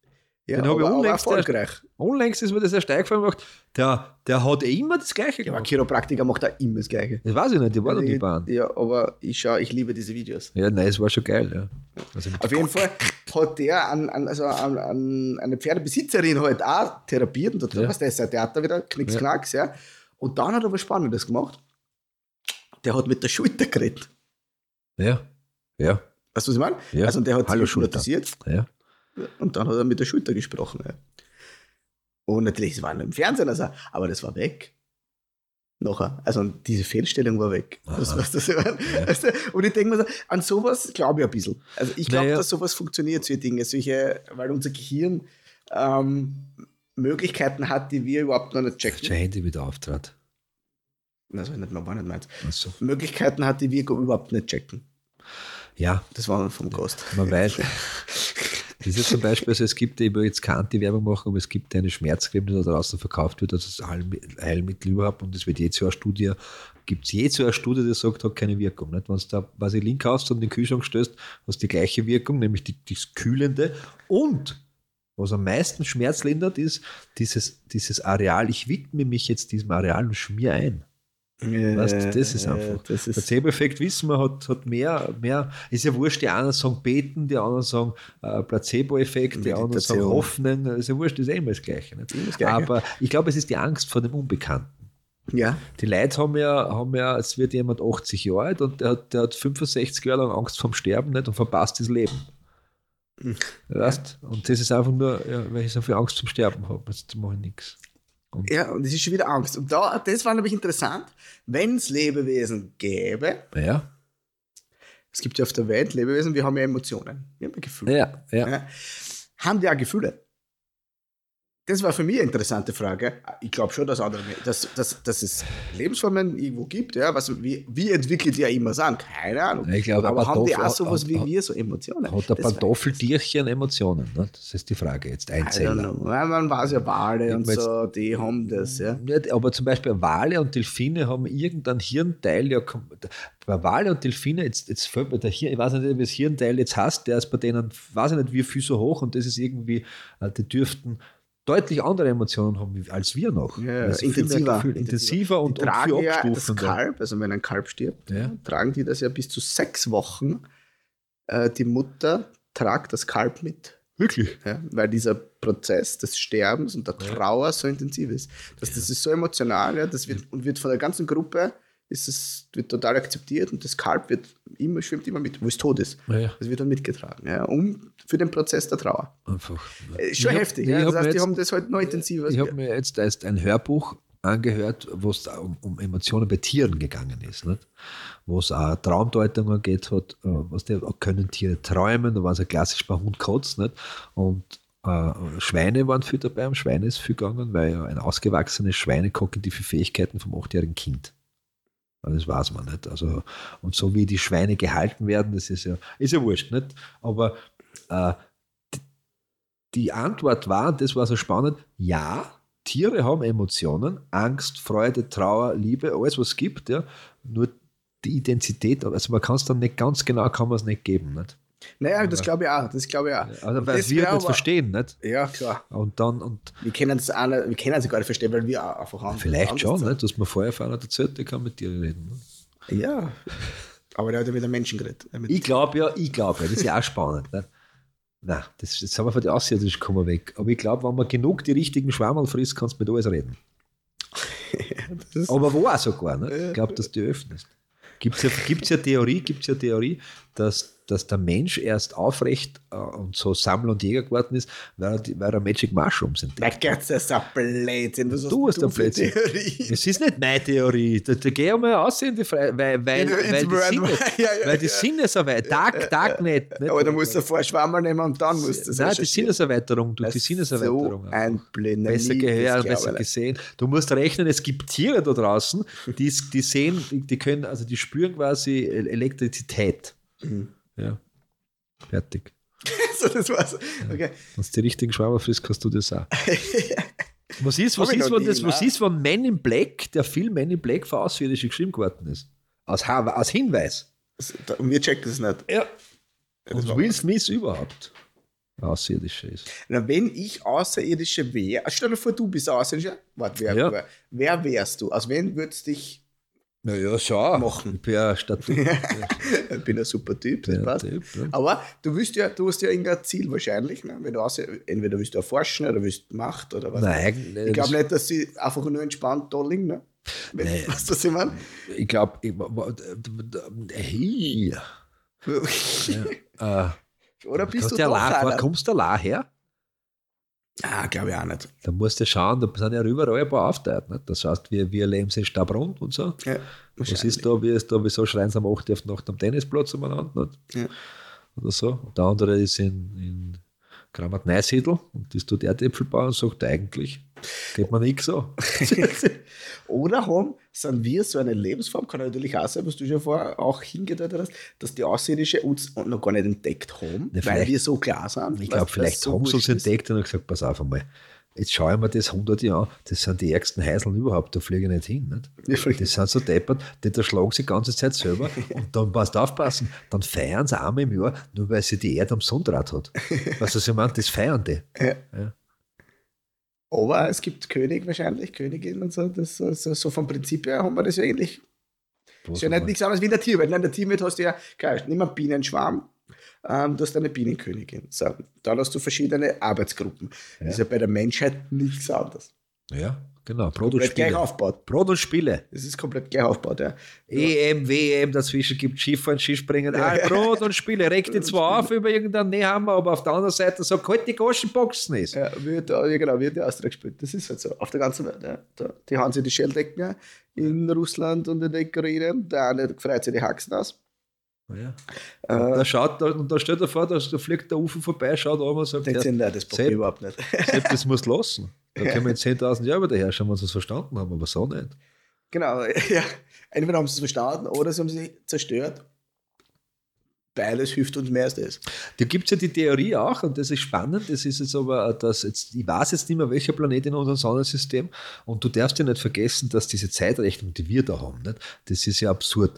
Ja, den hab ich unlängst erst- erfolgreich. Unlängst ist mir das erst eingefallen gemacht. Der, der hat eh immer das Gleiche Ja, gemacht. Chiropraktiker macht auch immer das Gleiche. Das weiß ich nicht, die war doch die ja, Bahn. ja, aber ich schaue, ich liebe diese Videos. Ja, nein, es war schon geil, ja. Also Auf jeden Fall hat der an, an, also an, an eine Pferdebesitzerin halt auch therapiert und da Ja. was der ist ein Theater wieder, knicks, Ja. knacks, ja. Und dann hat er was Spannendes gemacht. Der hat mit der Schulter geredet. Ja, ja, Weißt du, was ich meine? Ja. Also, der hat Hallo, sich Schulter. hypnotisiert ja. Und dann hat er mit der Schulter gesprochen. Ja. Und natürlich, es war nur im Fernsehen, also, aber das war weg. Nachher. Also diese Fehlstellung war weg. Das, was das, weißt du? Und ich denke mir so, an sowas glaube ich ein bisschen. Also ich glaube, Naja. dass sowas funktioniert, solche Dinge, solche, weil unser Gehirn ähm, Möglichkeiten hat, die wir überhaupt noch nicht checken. Handy wieder auftrat. Also nicht, war nicht meins. Also, Möglichkeiten hat, die wir überhaupt nicht checken. ja, Das war vom Ghost. man weiß. Das ist zum Beispiel, also es gibt, ich will jetzt keine Anti-Werbung machen, aber es gibt eine Schmerzcreme, die da draußen verkauft wird, also das Heilmi- Heilmittel überhaupt und es wird jetzt so eine Studie, gibt es jetzt so eine Studie, die sagt, hat keine Wirkung. Nicht? Wenn du da ich Link hast und in den Kühlschrank stößt, hast du die gleiche Wirkung, nämlich die, das Kühlende und was am meisten Schmerz lindert, ist dieses, dieses Areal, ich widme mich jetzt diesem Areal und schmier ein. Weißt du, das ist einfach. Das Der Placebo-Effekt wissen wir, hat, hat mehr, mehr, ist ja wurscht, die einen sagen beten, die anderen sagen äh, Placebo-Effekt, die anderen sagen hoffen, ist ja wurscht, ist eh immer das Gleiche. Nicht? Immer das Gleiche. Aber ich glaube, es ist die Angst vor dem Unbekannten. ja, Die Leute haben ja, haben ja, es wird jemand 80 Jahre alt und der hat, der hat 65 Jahre lang Angst vorm Sterben nicht und verpasst das Leben. Hm. Weißt? Und das ist einfach nur, ja, weil ich so viel Angst zum Sterben habe. Jetzt mache ich nichts. Ja, und es ist schon wieder Angst. Und da, das war nämlich interessant, wenn es Lebewesen gäbe, Ja, es gibt ja auf der Welt Lebewesen, wir haben ja Emotionen, wir haben ja Gefühle. ja, ja. Ja. Haben die auch Gefühle? Das war für mich eine interessante Frage. Ich glaube schon, dass, andere, dass, dass, dass es Lebensformen irgendwo gibt. Ja, was, wie, wie entwickelt die ja immer sagen? Keine Ahnung. Ich glaube, aber haben die auch sowas hat- wie hat- wir, so Emotionen? Hat der Pantoffeltierchen Emotionen? Ne? Das ist die Frage jetzt. Ja, Man weiß ja Wale und so, die haben das. Ja. Nicht, aber zum Beispiel Wale und Delfine haben irgendein Hirnteil, ja, bei Wale und Delfine, jetzt, jetzt fällt mir der Hirn, ich weiß nicht, wie das Hirnteil jetzt heißt, der ist bei denen, weiß ich nicht, wie viel so hoch und das ist irgendwie, äh, die dürften deutlich andere Emotionen haben als wir noch. Ja, mehr intensiver, Gefühl- intensiver und, die und tragen viel ja das. Kalb, also wenn ein Kalb stirbt, Ja. tragen die das ja bis zu sechs Wochen. Äh, die Mutter tragt das Kalb mit. Wirklich? Ja, weil dieser Prozess des Sterbens und der Trauer so intensiv ist. Das, das ist so emotional, ja, das wird, und wird von der ganzen Gruppe ist es, wird total akzeptiert und das Kalb wird immer, schwimmt immer mit, wo es tot ist. Ja, Das wird dann mitgetragen, ja, um für den Prozess der Trauer. einfach. Äh, Ist schon Ich hab- heftig. ich ja. hab Das heißt, mir die jetzt- haben das halt noch intensiver. Ich habe mir jetzt erst ein Hörbuch angehört, wo es um, um Emotionen bei Tieren gegangen ist. Wo es auch Traumdeutungen geht hat, äh, was die, können Tiere träumen, da war es ja klassisch bei Hund nicht? Und äh, Schweine waren viel dabei, um Schweine ist viel gegangen, weil ja ein ausgewachsenes Schweine kognitive Fähigkeiten vom achtjährigen Kind. Das weiß man nicht. Also, und so wie die Schweine gehalten werden, das ist ja, ist ja wurscht, nicht? Aber äh, die Antwort war, das war so spannend, ja, Tiere haben Emotionen, Angst, Freude, Trauer, Liebe, alles was es gibt, ja. Nur die Identität, also man kann es dann nicht ganz genau, kann man es nicht geben. Nicht? Naja, das glaube ich auch. Das glaube ich auch. Also weil das wir aber- verstehen, nicht? Ja, klar. Und dann, und Wir können es gar nicht verstehen, weil wir auch einfach anders vielleicht schon, sind. nicht? dass man vorher von einer erzählt, der kann mit dir reden. Ne? Ja. Aber der hat ja mit einem Menschen geredet. Äh, Ich glaube ja, ich glaube ja, das ist ja auch spannend. Nicht? Nein, das, jetzt haben wir von der Aussicht kommen weg. Aber ich glaube, wenn man genug die richtigen Schwammerl frisst, kannst du mit alles reden. das Aber wo auch sogar, ne? Ja. Ich glaube, dass du öffnest. Gibt es ja, gibt's ja Theorie, gibt's ja Theorie, dass, dass der Mensch erst aufrecht äh, und so Sammler und Jäger geworden ist, weil er, die- weil er Magic Mushrooms entdeckt. Mein Gott, das ist ein Blödsinn. Was Du hast ein Blödsinn. Theorie? Es ist nicht meine Theorie. Da, da geh einmal aus in die Freie, weil, weil, In- weil, die Sinne, ja, ja, weil die ja. Sinneserweiterung, Tag, Tag nicht. nicht Aber da musst du vorher Schwammerl nehmen und dann musst du das Nein, die. Sinneserweiterung, durch die Das Sinneserweiterung. So ein Blödsinn. besser das gehört, besser gesehen. Du musst rechnen, es gibt Tiere da draußen, die, die sehen, die, können, also die spüren quasi Elektrizität. Mhm. Ja. Fertig. so, das war's. Okay. Wenn du die richtigen Schwammer frisst, kannst du das auch. Was ist, was ist, wenn, das, was ist, wenn Men in Black, der Film Men in Black für Außerirdische geschrieben geworden ist? Aus, Ha- aus Hinweis. Und wir checken das nicht. Ja. das Und Will Smith überhaupt Außerirdische ist. Na, wenn ich Außerirdische wäre, stell dir vor, du bist Außerirdischer. Warte, wer, Ja. wer, wer wärst du? Aus wen würdest du dich. Naja, schau. Machen. Ich bin ja Statut. ich bin ein super Typ, das Ja, passt. Typ, ja. Aber du willst ja, du hast ja irgendein Ziel wahrscheinlich. Ne? Wenn du außer, entweder willst du erforschen oder willst Macht oder was. Nein, Ich glaube nicht, dass sie einfach nur entspannt da liegen. Ne? Wenn, Nee. Weißt du, was ich meine? Ich glaube, ich, hey, äh, Oder bist kommst du du einer? kommst du allein her? Ah, glaube ich auch nicht. Da musst du schauen, da sind ja überall ein paar aufteilt. Nicht? Das heißt, wir, wir leben sie stabrund und so. Ja, Was ist da, wie ist da, wieso schreien sie am 8. Uhr Nacht am Tennisplatz umeinander? Nicht? Ja. Oder so. Und der andere ist in, in Kramat Neusiedl und ist dort Erdäpfelbauer und sagt, eigentlich geht man nichts so. Oder haben, sind wir so eine Lebensform, kann natürlich auch sein, was du schon vorher auch hingedeutet hast, dass die Außerirdische uns noch gar nicht entdeckt haben, Ja, weil wir so klar sind. Ich glaube, vielleicht haben sie uns entdeckt und haben gesagt, pass auf einmal, jetzt schaue ich mir das 100 Jahre an, das sind die ärgsten Heiseln überhaupt, da fliege ich nicht hin. Nicht? Ja. Das sind so deppert, die da schlagen sie die ganze Zeit selber und dann passt aufpassen, dann feiern sie einmal im Jahr, nur weil sie die Erde am Sonnenrad hat. Was ich meine? Das feiern die. Aber es gibt König wahrscheinlich, Königin und so. Das, so, so, vom Prinzip her haben wir das ja ähnlich. ist ja nicht nichts anderes wie in der Tierwelt. In der Tierwelt hast du ja, klar, nimm einen Bienenschwarm, ähm, du hast eine Bienenkönigin. So, dann hast du verschiedene Arbeitsgruppen. Das ist ja bei der Menschheit nichts anderes. Ja, genau. Brot und Komplett gleich Spiele. aufgebaut. Brot und Spiele. Das ist komplett gleich aufgebaut, ja. EM, WM, dazwischen gibt Skifahren, Skispringen, all Brot und Spiele. Regt die zwar auf über irgendeinen Nähhammer, aber auf der anderen Seite sagt, halt die Goschenboxen ist. Ja, wird, ja, genau, wird die Austria gespielt. Das ist halt so. Auf der ganzen Welt. Ja. Da, die haben sich die Schelldecken ja, in Russland und in der Ukraine. Der eine freut sich die Haxen aus. Ja. Äh, Da schaut, da, und da stellt er vor, da, da fliegt der Ufer vorbei, schaut an und sagt, ja, nein, das Sepp. überhaupt nicht. Sepp, das muss lassen. Da können wir in 10.000 Jahren wieder herrschauen, wenn sie es verstanden haben, aber so nicht. genau, ja. Entweder haben sie es verstanden oder sie haben sie zerstört. Beides hilft uns mehr als das. Da gibt es ja die Theorie auch, und das ist spannend, das ist jetzt aber, dass jetzt, ich weiß jetzt nicht mehr, welcher Planet in unserem Sonnensystem, und du darfst ja nicht vergessen, dass diese Zeitrechnung, die wir da haben, nicht? das ist ja absurd.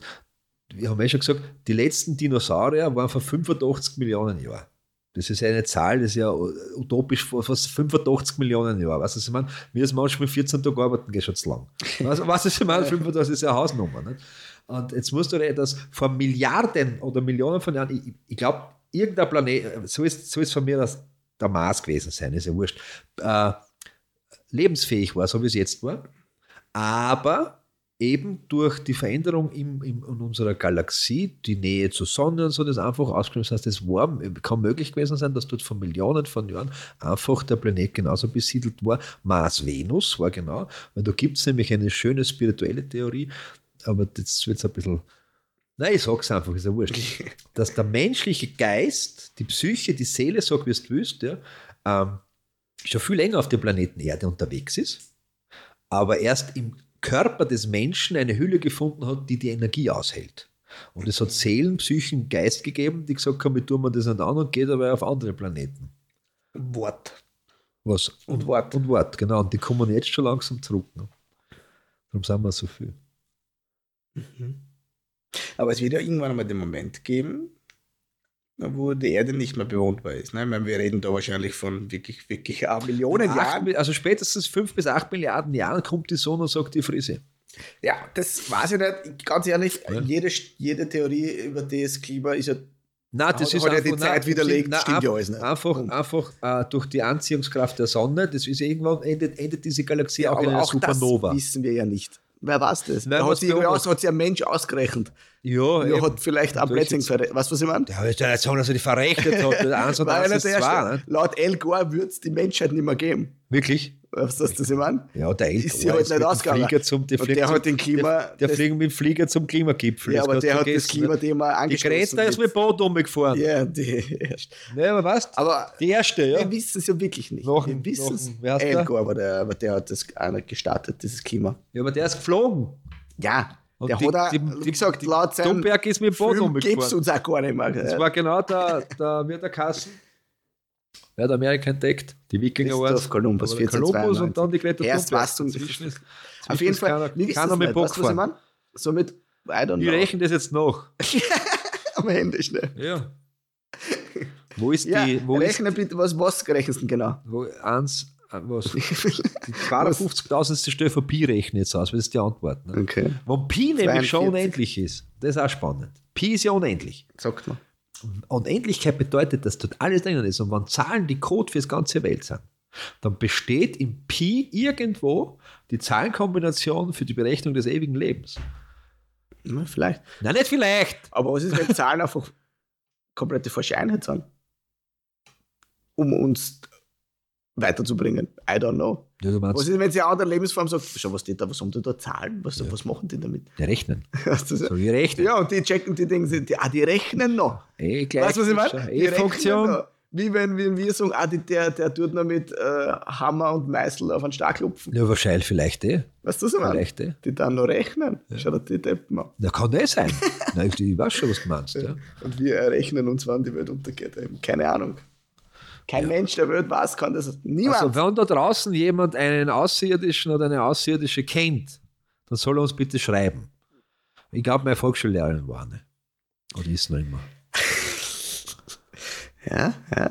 Wir haben ja schon gesagt, die letzten Dinosaurier waren vor 85 Millionen Jahren. Das ist eine Zahl, das ist ja utopisch vor fast 85 Millionen Jahren. Weißt du, was ich meine? Wir sind manchmal 14 Tage arbeiten, geht schon zu lang. Weißt du, was ich meine? 85 ist ja eine Hausnummer. Nicht? Und jetzt musst du das vor Milliarden oder Millionen von Jahren, ich, ich glaube, irgendein Planet, so ist, so ist von mir das der Mars gewesen sein, ist ja wurscht, äh, lebensfähig war, so wie es jetzt war, aber eben durch die Veränderung im, im, in unserer Galaxie, die Nähe zur Sonne und so, das einfach ausgeschrieben. Das heißt, es war, kann möglich gewesen sein, dass dort vor Millionen von Jahren einfach der Planet genauso besiedelt war. Mars, Venus war genau, weil da gibt es nämlich eine schöne spirituelle Theorie, aber jetzt wird es ein bisschen. Nein, ich sag's einfach, ist ja wurscht. Dass der menschliche Geist, die Psyche, die Seele, sag wie du willst, ja, ähm, schon viel länger auf dem Planeten Erde unterwegs ist, aber erst im Körper des Menschen eine Hülle gefunden hat, die die Energie aushält. Und es hat Seelen, Psychen, Geist gegeben, die gesagt haben, wie tun wir das nicht an und geht aber auf andere Planeten. Wort. Was? Und Wort. Und Wort, genau. Und die kommen jetzt schon langsam zurück. Ne? Darum sind wir so viel. Aber es wird ja irgendwann einmal den Moment geben, wo die Erde nicht mehr bewohnbar ist. Ne? Ich meine, wir reden da wahrscheinlich von wirklich, wirklich Millionen Acht Jahren. Also spätestens fünf bis acht Milliarden Jahren kommt die Sonne und sagt die Frise. Ja, das weiß ich nicht. Ganz ehrlich, Ja. jede, jede Theorie über das Klima ist ja Nein, das ist ja einfach, die Zeit widerlegt, nein, stimmt einfach, ja alles nicht. Einfach, einfach äh, durch die Anziehungskraft der Sonne, das ist irgendwann endet, endet diese Galaxie auch in einer auch Supernova. das wissen wir ja nicht. Wer weiß das? Nein, da sich, hat sich ein Mensch ausgerechnet. Ja, Er hat vielleicht Durch Plätzchen jetzt- verrechnet. Weißt du, was ich meine? Ja, ich will nicht sagen, dass er die verrechnet hat. Eins und eins ist zwei. Erste- Nicht? Laut El Gore wird es die Menschheit nicht mehr geben. Wirklich? Weißt du, was ich meine? Ja, der El Ist Gore halt ist nicht mit dem ausgegangen. Zum, der fliegt der hat den Klima- Der, der fliegt mit dem Flieger zum Klimagipfel. Ja, aber der du hat das vergessen, nicht? Klimathema Die angestoßen. Greta ist mit Boot umgefahren. Ja, die erst. Ne, aber weißt Aber Die erste, ja. wir wissen es ja wirklich nicht. Noch wir wissen es. El? Gore, aber der, aber der hat das einer gestartet, dieses Klima. Ja, aber der ist geflogen. Ja, Und der die- hat auch, die- wie die- gesagt, laut seinem Thunberg ist mit dem Boot Film gibt es umgefahren. uns auch gar nicht mehr. Das war genau der, der wird der Kassen. Wer hat Amerika entdeckt? Die Wikinger waren Christoph Kolumbus, Aber der Kolumbus und dann die Greta Erst Dazwischen ist- Auf jeden ist Fall, keiner- keiner mit? Bock Weißt du, was ich meine? Somit, I don't Wir know. rechnen das jetzt nach. Am Ende schnell. Ja. Wo ist Ja, die, wo ist, rechne bitte, was, was rechnest du genau? wo, eins, was, die 250.000. Stelle von Pi rechne jetzt aus, weil das ist die Antwort. Ne? Okay, Wenn Pi nämlich schon 42. unendlich ist, das ist auch spannend. Pi ist ja unendlich. sagt mal. Unendlichkeit bedeutet, dass dort alles drinnen ist. Und wenn Zahlen die Code für das ganze Welt sind, dann besteht im Pi irgendwo die Zahlenkombination für die Berechnung des ewigen Lebens. Ja, vielleicht. Na, nicht vielleicht. Aber was ist, wenn Zahlen einfach komplette falsche Einheit sind? Um uns weiterzubringen. I don't know. Ja, du Was ist, wenn sie eine andere Lebensform sagt, schau, was steht da, was haben die da Zahlen? Was, was machen die damit? die rechnen. Hast du so? Wie rechnen. Ja, und die checken, die sich, die, ah, die rechnen noch. Eh, gleich. Weißt du, was ich meine? Die rechnen noch. Wie wenn, wenn wir sagen, ah, die, der, der tut noch mit äh, Hammer und Meißel auf einen Stab klopfen. Ja, wahrscheinlich vielleicht eh. Weißt du, was ich meine? Vielleicht eh. Die dann noch rechnen. Schau dir die Deppen an. Na, kann das sein. Na, ich, ich weiß schon, was du meinst. Ja. Und wir rechnen uns, wann die Welt untergeht. Eben. Keine Ahnung. Kein Mensch der Welt weiß, kann das. Niemand. Also, wenn da draußen jemand einen Außerirdischen oder eine Außerirdische kennt, dann soll er uns bitte schreiben. Ich glaube, meine Volksschullehrerin war eine. Oder ist noch immer. ja, ja.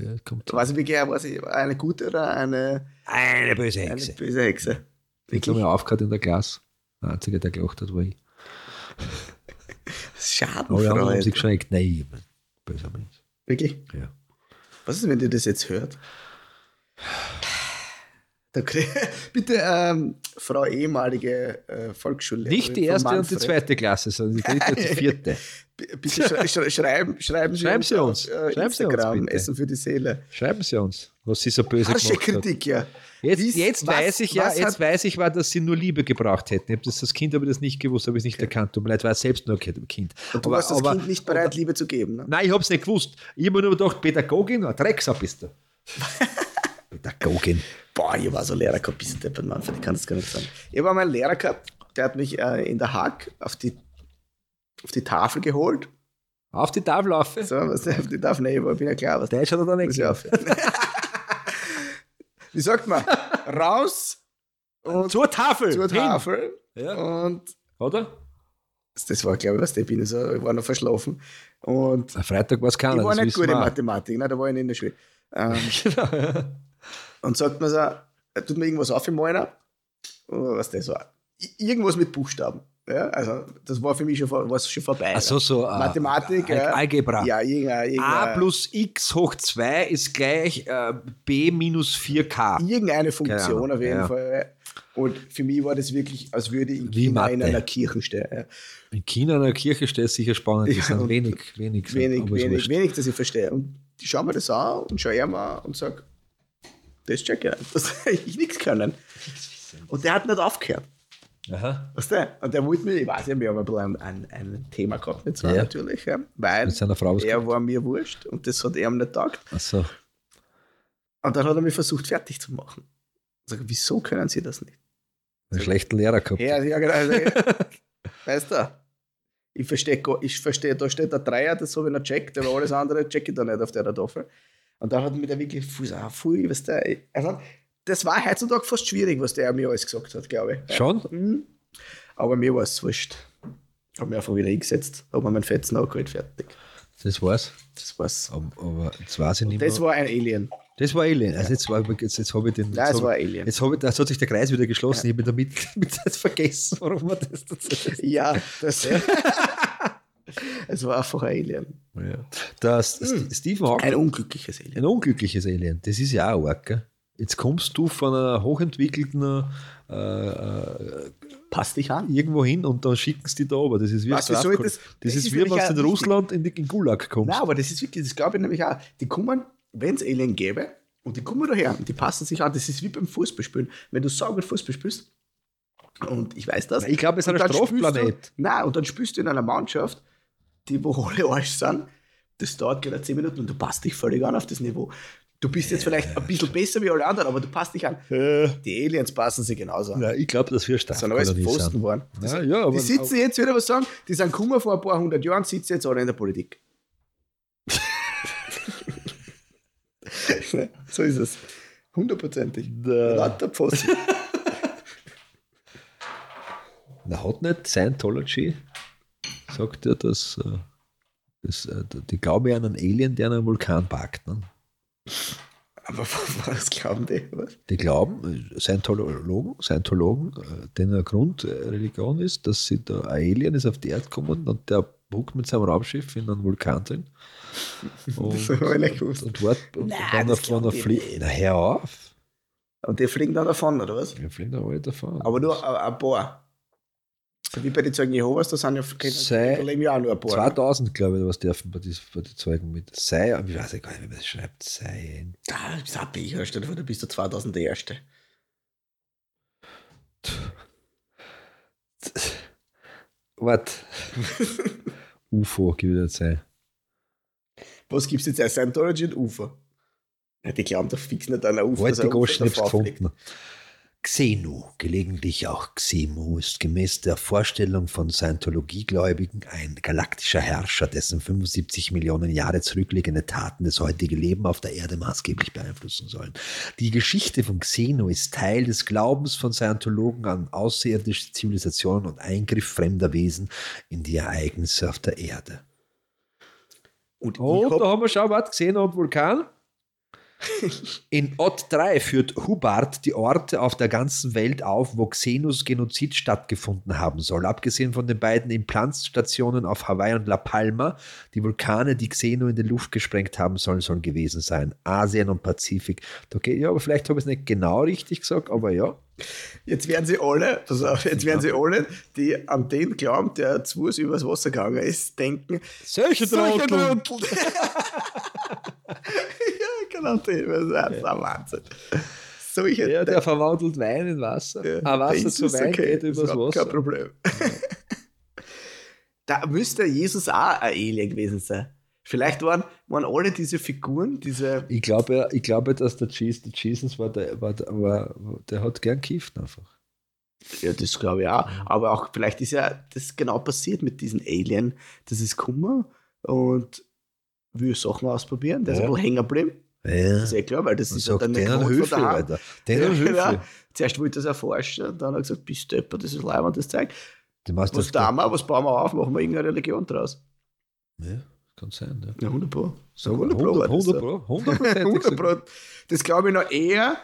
Ja, kommt Weiß ich wirklich, was ich, eine gute oder eine, eine böse eine Hexe. böse Hexe? Ich habe mir aufgehört in der Klasse. Der Einzige, der gelacht hat, war ich. Aber Oh ja, haben sich geschreckt. Nein, böser Mensch. Wirklich? Ja. Was ist, wenn ihr das jetzt hört? Bitte, ähm, Frau ehemalige äh, Volksschullehrerin. Nicht die erste und die zweite Klasse, sondern die dritte und die vierte. Bitte schrei schrei schreiben, schreiben Sie Schreiben uns, Sie uns. auf äh, Schreiben Sie uns Instagram, bitte. Essen für die Seele. Schreiben Sie uns, was sie so böse Harsche gemacht hat. Kritik, ja. Jetzt, Dies- jetzt was- weiß ich ja, jetzt hat- weiß ich, war, dass sie nur Liebe gebraucht hätten. Ich hab das, Kind habe ich das nicht gewusst, habe ich es nicht erkannt. Tut mir leid, war selbst nur ein Kind. Und du warst das Kind nicht bereit, Liebe zu geben. Ne? Nein, ich habe es nicht gewusst. Ich habe mir nur gedacht, Pädagogin, ein Drecksau bist du. Pädagogin. Boah, ich war so Lehrer gehabt, bisschen deppert, Manfred, ich kann das gar nicht sagen. Ich habe einmal einen Lehrer gehabt, der hat mich äh, in der Hack auf die, auf die Tafel geholt. Auf die Tafel auf. So, was auf die Tafel, nee, ich bin ja klar, was Deutsch hat er da nicht ich aufhören. Wie sagt man? Raus und Zur Tafel. zur. Tafel. Ja. Und Oder? das war, glaube ich, was der bin. So, ich war noch verschlafen. Und Am Freitag war es keiner. ich war nicht gut in. Mathematik, ne? da war ich nicht in der Schule. Ähm, Genau, ja. und sagt mir so, er tut mir irgendwas aufmalen. Oh, Was das war. Irgendwas mit Buchstaben. Ja, also das war für mich schon, war's schon vorbei. Ach so, so. äh, Mathematik, ja. Algebra. Ja, irgendein, A irgendein, plus x hoch 2 ist gleich äh, b minus 4k. irgendeine Funktion Ahnung, auf jeden ja. Fall. Und für mich war das wirklich, als würde ich in Wie China in einer Kirche stehen. Ja. In China in der Kirche steht es sicher spannend. Ja, Das sind wenig, wenig. wenig, ist wenig, wenig, dass ich verstehe. Und die schauen mir das an und schauen ihm an und sagen, das check ich nicht. Das hätte ich nichts können. Und der hat nicht aufgehört. Aha. Weißt du? Und der wollte mir, ich weiß nicht, wir haben ein bisschen ein, ein Thema gehabt mit zwei Ja. natürlich, ja, weil Mit seiner Frau er war mir wurscht und das hat er ihm nicht taugt. Achso. Und dann hat er mich versucht, fertig zu machen. Ich sage, wieso können Sie das nicht? Einen schlechten Lehrer gehabt. Ja, ja genau. Also, weißt du, ich verstehe, ich verstehe, da steht der Dreier, das habe ich noch checkt, aber alles andere checke ich da nicht auf der Tafel. Und dann hat er mir der wirklich viel, ah, viel weißt du, also, das war heutzutage fast schwierig, was der mir alles gesagt hat, glaube ich. Schon? Mhm. Aber mir war es wurscht. Ich habe mich einfach wieder hingesetzt, habe mir meinen Fetzen angeholt, fertig. Das war's. Das war's. Aber, aber jetzt weiß ich nicht Das mehr. war ein Alien. Das war Alien. Also jetzt, war, jetzt, jetzt habe ich den. Nein, es war Alien. Jetzt, ich, jetzt hat sich der Kreis wieder geschlossen. Ich habe damit, damit vergessen, warum man das dazu Ja, das. es war einfach ein Alien. ja. Das, Stephen Hawking, Ein unglückliches Alien. ein unglückliches Alien, das ist ja auch arg, gell? Jetzt kommst du von einer hochentwickelten äh, äh, Passt dich an. irgendwo hin und dann schicken sie dich da oben. Das ist wie, Was, das- das, das ist ist wie wenn du in Russland in, die, in Gulag kommst. Nein, aber das ist wirklich, das glaube ich nämlich auch. Die kommen, wenn es Alien gäbe, und die kommen daher und die passen sich an. Das ist wie beim Fußballspielen. Wenn du sauber Fußball spielst, und ich weiß das. Ich glaube, es ist ein Strafplanet. Du, nein, und dann spielst du in einer Mannschaft, die wo alle Arsch sind. Das dauert gerade 10 Minuten und du passt dich völlig an auf das Niveau. Du bist jetzt vielleicht ein bisschen besser wie alle anderen, aber du passt dich an. Die Aliens passen sich genauso an. Ja, ich glaube, dass wir Das sind alles Pfosten sind. geworden. Ja, ja, Die sitzen jetzt, wieder was sagen, die sind gekommen vor ein paar hundert Jahren, sitzen jetzt alle in der Politik. so ist es. Hundertprozentig. Der- Lauter Pfosten. Na, hat nicht Scientology, sagt er, dass, äh, das, äh, die glauben ja an einen Alien, der an einem Vulkan parkt. Ne? Aber was glauben die? Was? Die glauben, äh, Scientologen, Scientologen äh, denen Grundreligion ist, dass sie da ein Alien ist auf die Erde gekommen und der huckt mit seinem Raumschiff in einen Vulkan drin. Und, nicht gewusst. und, wart, und Nein, dann das auf glauben die fliegt. Na, hör auf. Und die fliegen dann davon, oder was? Wir fliegen da alle davon. Aber nur ein paar. Wie bei den Zeugen Jehovas, da sind ja Sei- da leben ja auch nur ein paar. 2000, glaube ich, was dürfen bei, dies, bei den Zeugen mit. Sei, ich weiß gar nicht, wie man das schreibt. Sei. Da du ein Becher, stell dir vor, du bist der 2000 der Erste. Warte. UFO, gibt es sei. Was gibt es jetzt als Scientology und UFO? Ja, die glauben doch fix nicht an ein UFO. Heute ein Goschnips davor fliegt. gefunden. Xenu, gelegentlich auch Xemu, ist gemäß der Vorstellung von Scientologiegläubigen ein galaktischer Herrscher, dessen 75 Millionen Jahre zurückliegende Taten das heutige Leben auf der Erde maßgeblich beeinflussen sollen. Die Geschichte von Xenu ist Teil des Glaubens von Scientologen an außerirdische Zivilisationen und Eingriff fremder Wesen in die Ereignisse auf der Erde. Und Oh, hab, da haben wir schon was gesehen am Vulkan. In Ott 3 führt Hubbard die Orte auf der ganzen Welt auf, wo Xenus Genozid stattgefunden haben soll. Abgesehen von den beiden Implanzstationen auf Hawaii und La Palma, die Vulkane, die Xenu in die Luft gesprengt haben sollen, sollen gewesen sein. Asien und Pazifik. Okay, ja, aber vielleicht habe ich es nicht genau richtig gesagt, aber ja. jetzt werden sie alle, pass auf, jetzt werden sie alle, die an den glauben, der zu Fuß übers Wasser gegangen ist, denken, Solche solche Trottel. ja, genau, das ist ein Wahnsinn. Solche Ja, der verwandelt Wein in Wasser. Ja, ah, Wasser zu Wein okay, geht übers Wasser. Kein Problem. da müsste Jesus auch ein Alien gewesen sein. Vielleicht waren, waren alle diese Figuren, diese. Ich glaube, ich glaube, dass der Jesus, der Jesus war, der, war, der, war, der hat gern gekifft einfach. Ja, das glaube ich auch. Aber auch vielleicht ist ja das genau passiert mit diesen Alien. Das ist Kummer und will Sachen ausprobieren. Der ist Ja. ein bisschen hängen geblieben. Ja, Das ist eh klar, weil das und ist ja dann von daheim. Alter. Denen Ja, Hilfe. genau. Zuerst wollte er es erforschen, dann hat er gesagt, bist du deppert, das ist leibend, das machst Was das tun wir, was bauen wir auf, machen wir irgendeine Religion draus. Ja, kann sein. Ja. Ja, 100 Pro. So, 100 100 Pro. Pro, war das 100 so. Pro, 100 100 Pro. Das glaube ich noch eher.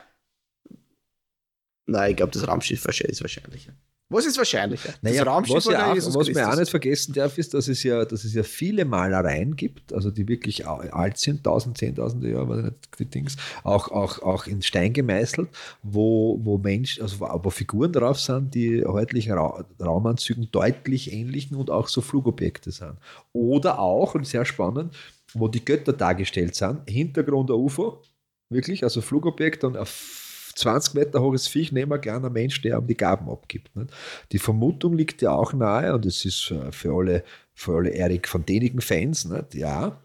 Nein, ich glaube, das Raumschiff ist wahrscheinlicher. Was ist wahrscheinlicher? Naja, das Raumschiff was, ja auch, was man auch nicht vergessen darf, ist, dass es, ja, dass es ja viele Malereien gibt, also die wirklich alt sind, 1000, 10.000 Jahre, nicht, die Dings, auch, auch, auch in Stein gemeißelt, wo, wo Menschen, also wo, Figuren drauf sind, die heutlichen Ra Raumanzügen deutlich ähnlichen und auch so Flugobjekte sind. Oder auch, und sehr spannend, wo die Götter dargestellt sind, Hintergrund der UFO, wirklich, also Flugobjekt und auf 20 Meter hohes Viech neben ein kleiner Mensch, der ihm die Gaben abgibt. Nicht? Die Vermutung liegt ja auch nahe, und es ist äh, für alle, für alle Erik von denigen Fans, nicht? ja,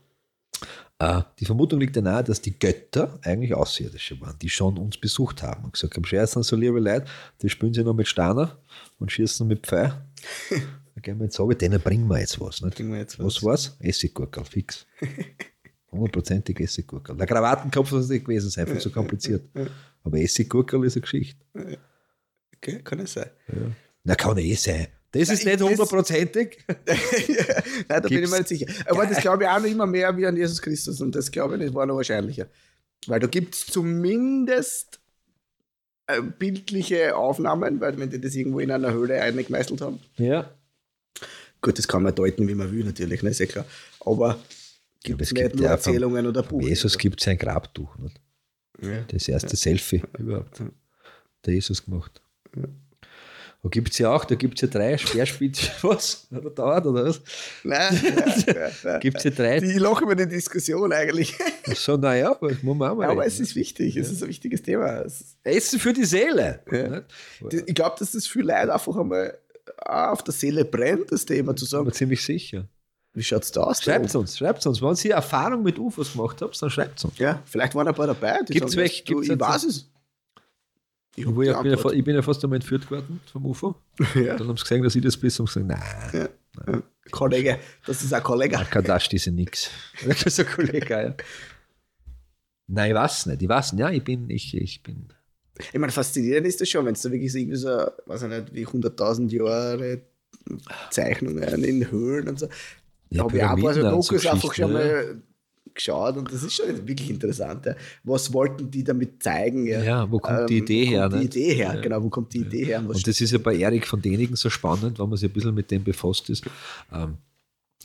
äh, die Vermutung liegt ja nahe, dass die Götter eigentlich Außerirdische waren, die schon uns besucht haben und gesagt haben, Scherz sind so liebe Leute, die spielen sie noch mit Steiner und schießen mit Pfeil. Da gehen wir jetzt runter, denen bringen wir jetzt was. Nicht? Bringen wir jetzt Was war's? Essiggurkel, fix. Hundertprozentig Essiggurkel. Der Krawattenkopf es nicht gewesen sein, viel zu kompliziert. Aber Essiggurkel ist eine Geschichte. Okay, kann es sein. Na, kann eh sein. Das ist Nein, nicht das- hundertprozentig. Nein, da bin ich mir nicht sicher. Aber das glaube ich auch noch immer mehr wie an Jesus Christus und das glaube ich nicht, war noch wahrscheinlicher. Weil da gibt es zumindest äh, bildliche Aufnahmen, weil wenn die das irgendwo in einer Höhle eingemeißelt haben. Ja. Gut, das kann man deuten, wie man will, natürlich, ne, ist ja klar. Aber gibt es nicht gibt nur ja Erzählungen oder Buch. Jesus gibt es ein Grabtuch. Nicht? Ja. Das erste Selfie überhaupt. Der Jesus gemacht. Da gibt es ja auch, da gibt es ja drei Speerspitze. Was? Hat er dauert oder was? Nein, nein, nein. Gibt es ja drei. Die lachen über die Diskussion eigentlich. So, naja, das muss man auch mal Aber reden, es ist wichtig, es ist ein wichtiges Thema. Es Essen für die Seele. Ja. Ich glaube, dass das viel Leute einfach einmal auf der Seele brennt, das Thema zu sagen, Aber ziemlich sicher. Wie schaut es da aus? Schreibt uns, schreibt uns. Wenn ihr Erfahrung mit UFOs gemacht habt, dann schreibt uns. Ja, vielleicht waren ein paar dabei. Gibt's sagen, welche- Du, gibt's ich weiß es. Ich, ich, bin ja, ich bin ja fast einmal entführt geworden vom UFO. Ja. Dann haben sie gesehen, dass ich das bin und gesagt, nein, Ja. Kollege, das ist ein Kollege. Kadash ist ja nix. Das ist ein Kollege, ja. Nein, ich weiß nicht. Ich weiß nicht. Ja, ich bin, ich, ich bin. Ich meine, faszinierend ist das schon, wenn es da wirklich so irgendwie so, weiß ich nicht, wie 100.000 Jahre Zeichnungen in Höhlen und so. Ja, habe ich auch paar so Dokus einfach schon mal geschaut und das ist schon wirklich interessant. Ja. Was wollten die damit zeigen? Ja, Ja, wo kommt die Idee wo her, die ne? Idee her, Ja. genau, wo kommt die Idee her? Und das ist ja bei Erik von Däniken so spannend, wenn man sich ein bisschen mit dem befasst ist. Ähm,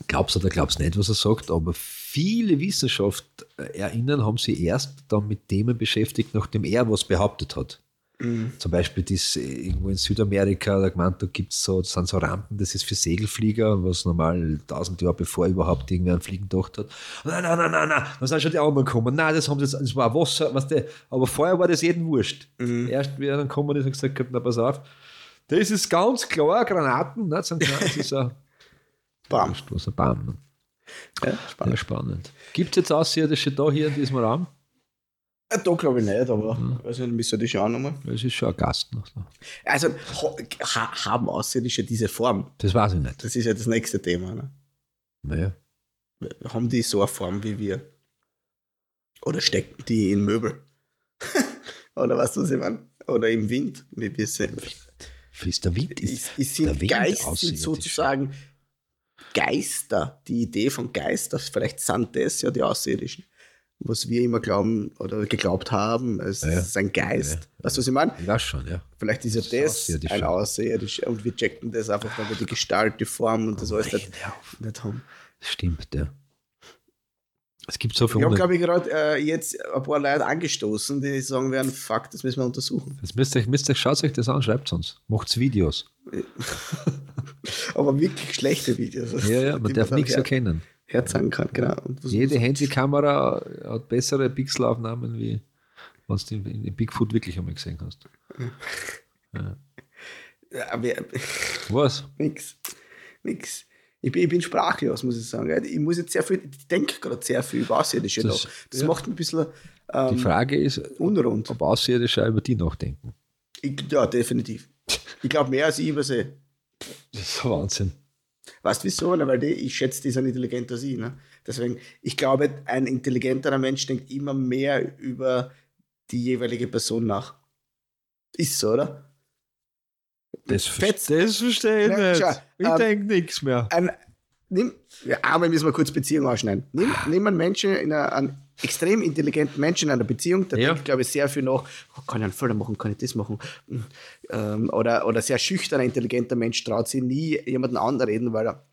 glaubst oder glaubst nicht, was er sagt, aber viele WissenschaftlerInnen haben sich erst dann mit Themen beschäftigt, nachdem er was behauptet hat. Mhm. Zum Beispiel das äh, irgendwo in Südamerika, da gemeint, da gibt's so, das sind so Rampen, das ist für Segelflieger, was normal tausend Jahre bevor überhaupt irgendwer an Fliegen gedacht hat. Nein, nein, nein, nein, nein, da sind schon die anderen gekommen. Nein, das haben sie jetzt, das war Wasser, weißt du, aber vorher war das jedem wurscht. Erst, wie er dann gekommen ist und gesagt hat, na pass auf, das ist ganz klar, Granaten, ne, das ist ein, Bam. was ein Baum. Ne? Ja, Ja, spannend. spannend. Gibt es jetzt Außerirdische da hier in diesem Raum? Äh, Da glaube ich nicht, aber Mhm. also, müssen die schauen nochmal. Es ist schon ein Gast noch. so. Also ha, ha, haben Außerirdische diese Form? Das weiß ich nicht. Das ist ja das nächste Thema. Ne? Naja. Haben die so eine Form wie wir? Oder stecken die in Möbel? Oder was du, was ich meine? Oder im Wind, wie wir sind. Fließt der Wind Es, ist. es der sind Wind Geist, sind sozusagen Geister. Die Idee von Geister, vielleicht sind das ja die Außerirdischen. Was wir immer glauben oder geglaubt haben, es Ja, ja. ist ein Geist. Weißt du, was ich meine? Weiß schon, ja. Vielleicht ist ja Das das, außerirdisch, ein ja. Außerirdischer und wir checken das einfach, weil wir die Gestalt, die Form und das alles nicht, nicht haben. Das stimmt, ja. Es gibt so Ich habe, viele. glaube ich, gerade äh, jetzt ein paar Leute angestoßen, die sagen werden, fuck, das müssen wir untersuchen. Jetzt müsst ihr, müsst ihr, schaut euch das an, schreibt uns. Macht Videos. Aber wirklich schlechte Videos. Ja, ja, man darf nichts erkennen. Herzeigen kann, genau. Jede Handykamera hat bessere Pixelaufnahmen, wie was du in, Bigfoot wirklich einmal gesehen hast. Ja, aber, Was? nix. Nix. Ich bin, ich bin sprachlos, muss ich sagen. Ich muss jetzt sehr viel, ich denke gerade sehr viel über Außerirdische Das- nach. Das ja. macht ein bisschen Die ähm, Frage ist, unrund. ob Außerirdische über die nachdenken. Ich, ja, definitiv. Ich glaube mehr als ich über sie. Das ist Wahnsinn. Weißt du wieso? Weil die, ich schätze, die sind intelligenter als ich. Ne? Deswegen, ich glaube, ein intelligenterer Mensch denkt immer mehr über die jeweilige Person nach. Ist so, oder? Das, Fetz- das verstehe ich nicht. schau, ich ähm, denke nichts mehr. Ein, nimm, ja, aber müssen wir kurz Beziehung ausschneiden. Nimm, nimm einen Menschen, in einer, einen extrem intelligenten Menschen in einer Beziehung, der Ja. denkt, glaube ich, sehr viel nach, oh, kann ich einen Fehler machen, kann ich das machen? Ähm, oder, oder sehr schüchterner, intelligenter Mensch traut sich nie jemanden anreden, weil er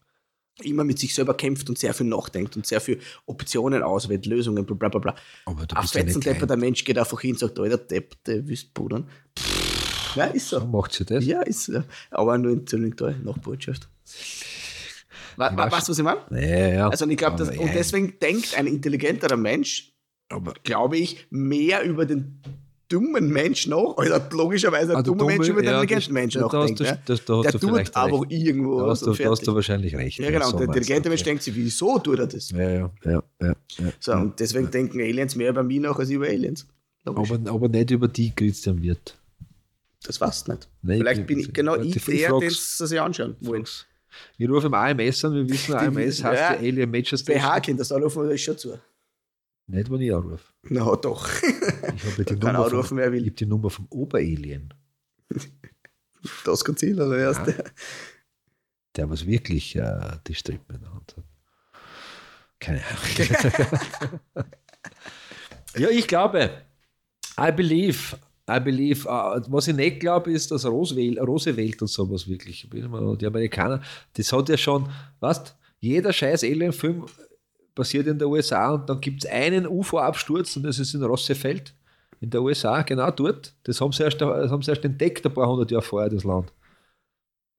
immer mit sich selber kämpft und sehr viel nachdenkt und sehr viel Optionen auswählt, Lösungen, bla bla bla. bla. Aber du Ein bist ja nicht Fetzendepper, klein. der Mensch geht einfach hin und sagt, Alter, Depp, der willst pudern. Ja, ist so. So macht sie das. Ja, ist so. Aber nur in Zündingtal, nach Botschaft. Wa- wa- weiß- Weißt du, was ich meine? Ja, ja. Also ich glaube, Aber und deswegen denkt ein intelligenterer Mensch, aber glaube ich, mehr über den dummen Mensch nach, oder logischerweise ein Ah, der dummer Mensch über den ja, intelligenten das- Menschen da du- das- da hast der du tut recht. irgendwo da hast, du, da hast du wahrscheinlich recht. Ja, genau. so der intelligente Mensch denkt sich, wieso tut er das? Ja, ja, ja, ja. So, und deswegen denken Aliens mehr über mich nach als über Aliens. Logisch. Aber, aber nicht über die Christian Wirt. das du nicht. Nein, Vielleicht ich- bin ich genau ich- der, frag's. den sie sich anschauen wollen. Wir rufen im AMS an, wir wissen, AMS heißt Ja. ja Alien Major Station. BH-Kind, das anrufen, das ist schon zu. Nicht, wenn ich anrufe. Na doch. Ich habe die, Kann Nummer anrufen, vom- wer ich will. hab die Nummer vom Oberalien. Das Godzilla, der erste. Der was wirklich äh, die Strippen in der Hand hat. Keine Ahnung. ja, ich glaube, I believe, I believe, äh, was ich nicht glaube, ist, dass Roosevelt, Roosevelt und sowas wirklich, die Amerikaner, das hat ja schon, weißt jeder scheiß Alien-Film passiert in der USA und dann gibt es einen UFO-Absturz und das ist in Rossefeld in der USA, genau dort. Das haben sie erst, das haben sie erst entdeckt, ein paar hundert Jahre vorher, das Land.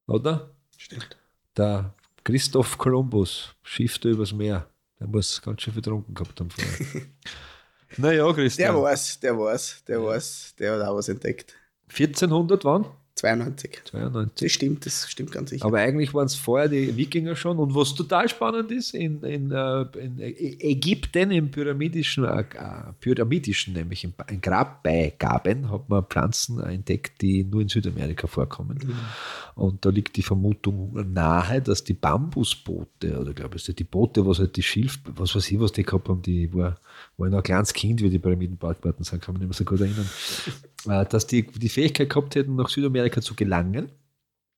Oder? Stimmt. Der Christoph Kolumbus, Schiff da übers Meer. Der muss ganz schön viel getrunken gehabt haben vorher. naja, Der Christian. weiß, der weiß, der weiß, der hat auch was entdeckt. 1400 wann? 92. 92. Das stimmt, das stimmt ganz sicher. Aber eigentlich waren es vorher die Wikinger schon. Und was total spannend ist, in, in, äh, in Ägypten, im pyramidischen, äh, pyramidischen nämlich in, in Grabbeigaben, hat man Pflanzen entdeckt, die nur in Südamerika vorkommen. Mhm. Und da liegt die Vermutung nahe, dass die Bambusboote, oder glaube ich, die Boote, was halt die Schilf, was weiß ich, was die gehabt haben, die war, war noch ein kleines Kind, wie die Pyramiden gebaut worden sind, kann man nicht mehr so gut erinnern, äh, dass die die Fähigkeit gehabt hätten, nach Südamerika zu gelangen.